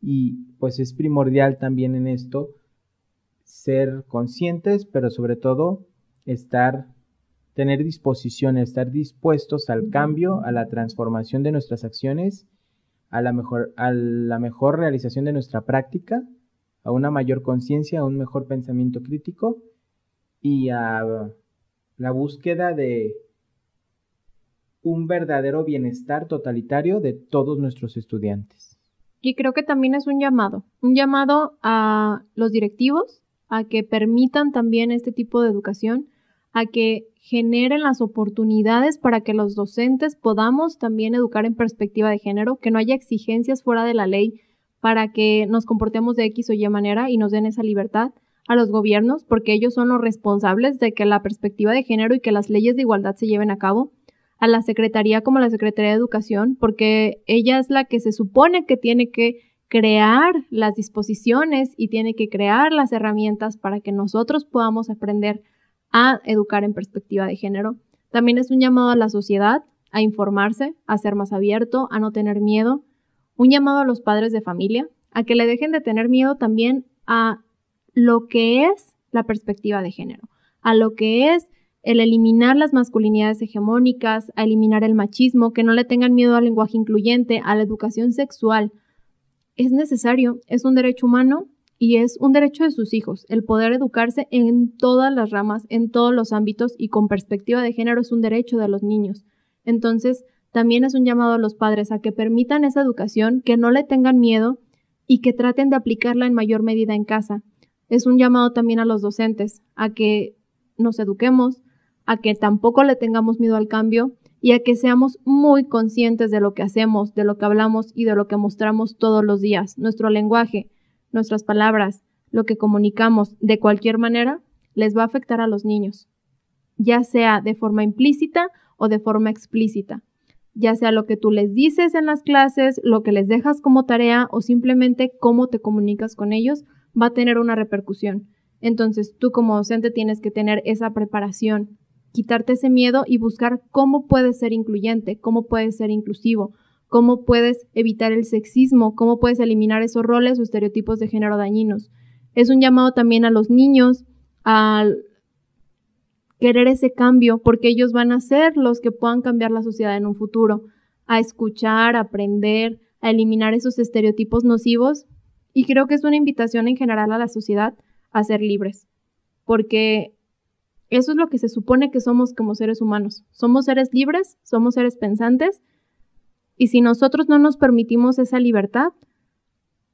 S2: Y pues es primordial también en esto ser conscientes, pero sobre todo estar, tener disposición, estar dispuestos al cambio, a la transformación de nuestras acciones, a la mejor, a la mejor realización de nuestra práctica, a una mayor conciencia, a un mejor pensamiento crítico y a la búsqueda de un verdadero bienestar totalitario de todos nuestros estudiantes.
S3: Y creo que también es un llamado, un llamado a los directivos a que permitan también este tipo de educación, a que generen las oportunidades para que los docentes podamos también educar en perspectiva de género, que no haya exigencias fuera de la ley para que nos comportemos de X o Y manera y nos den esa libertad, a los gobiernos porque ellos son los responsables de que la perspectiva de género y que las leyes de igualdad se lleven a cabo, a la Secretaría como la Secretaría de Educación porque ella es la que se supone que tiene que crear las disposiciones y tiene que crear las herramientas para que nosotros podamos aprender a educar en perspectiva de género. También es un llamado a la sociedad a informarse, a ser más abierto, a no tener miedo. Un llamado a los padres de familia a que le dejen de tener miedo también a lo que es la perspectiva de género, a lo que es el eliminar las masculinidades hegemónicas, a eliminar el machismo, que no le tengan miedo al lenguaje incluyente, a la educación sexual. Es necesario, es un derecho humano y es un derecho de sus hijos, el poder educarse en todas las ramas, en todos los ámbitos y con perspectiva de género es un derecho de los niños. Entonces, también es un llamado a los padres a que permitan esa educación, que no le tengan miedo y que traten de aplicarla en mayor medida en casa es un llamado también a los docentes a que nos eduquemos, a que tampoco le tengamos miedo al cambio y a que seamos muy conscientes de lo que hacemos, de lo que hablamos y de lo que mostramos todos los días. Nuestro lenguaje, nuestras palabras, lo que comunicamos de cualquier manera, les va a afectar a los niños, ya sea de forma implícita o de forma explícita, ya sea lo que tú les dices en las clases, lo que les dejas como tarea o simplemente cómo te comunicas con ellos va a tener una repercusión. Entonces, tú como docente tienes que tener esa preparación quitarte ese miedo y buscar cómo puedes ser incluyente, cómo puedes ser inclusivo, cómo puedes evitar el sexismo, cómo puedes eliminar esos roles o estereotipos de género dañinos. Es un llamado también a los niños a querer ese cambio, porque ellos van a ser los que puedan cambiar la sociedad en un futuro, a escuchar, a aprender, a eliminar esos estereotipos nocivos. Y creo que es una invitación en general a la sociedad a ser libres, porque eso es lo que se supone que somos como seres humanos. Somos seres libres, somos seres pensantes, y si nosotros no nos permitimos esa libertad,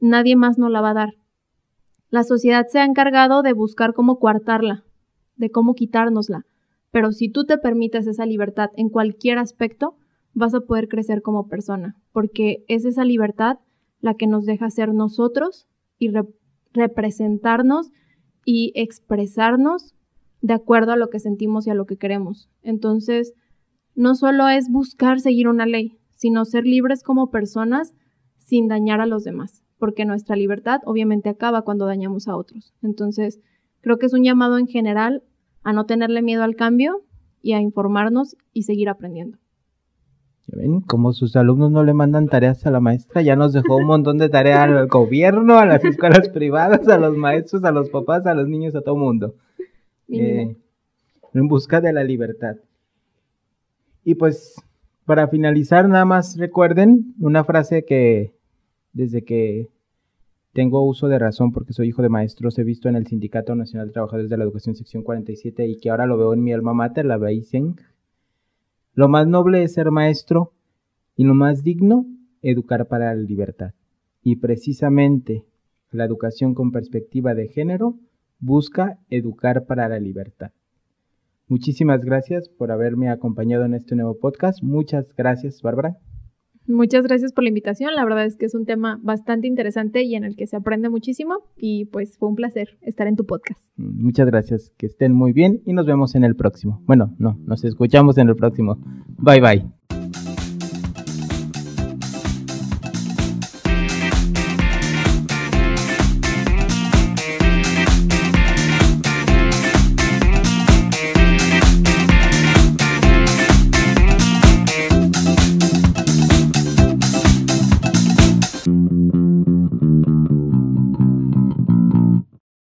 S3: nadie más nos la va a dar. La sociedad se ha encargado de buscar cómo coartarla, de cómo quitárnosla. Pero si tú te permites esa libertad en cualquier aspecto, vas a poder crecer como persona, porque es esa libertad la que nos deja ser nosotros y representarnos y expresarnos de acuerdo a lo que sentimos y a lo que queremos. Entonces, no solo es buscar seguir una ley, sino ser libres como personas sin dañar a los demás, porque nuestra libertad obviamente acaba cuando dañamos a otros. Entonces, creo que es un llamado en general a no tenerle miedo al cambio y a informarnos y seguir aprendiendo.
S2: ¿Ven? Como sus alumnos no le mandan tareas a la maestra, ya nos dejó un montón de tareas al gobierno, a las escuelas privadas, a los maestros, a los papás, a los niños, a todo mundo. Eh, en busca de la libertad. Y pues, para finalizar, nada más recuerden una frase que desde que tengo uso de razón porque soy hijo de maestros, he visto en el Sindicato Nacional de Trabajadores de la Educación sección 47 y que ahora lo veo en mi alma mater, la Beiseng. Lo más noble es ser maestro y lo más digno, educar para la libertad. Y precisamente la educación con perspectiva de género busca educar para la libertad. Muchísimas gracias por haberme acompañado en este nuevo podcast. Muchas gracias, Bárbara.
S3: Muchas gracias por la invitación. La verdad es que es un tema bastante interesante y en el que se aprende muchísimo y pues fue un placer estar en tu podcast.
S2: Muchas gracias. Que estén muy bien y nos vemos en el próximo. Bueno, no, nos escuchamos en el próximo. Bye bye.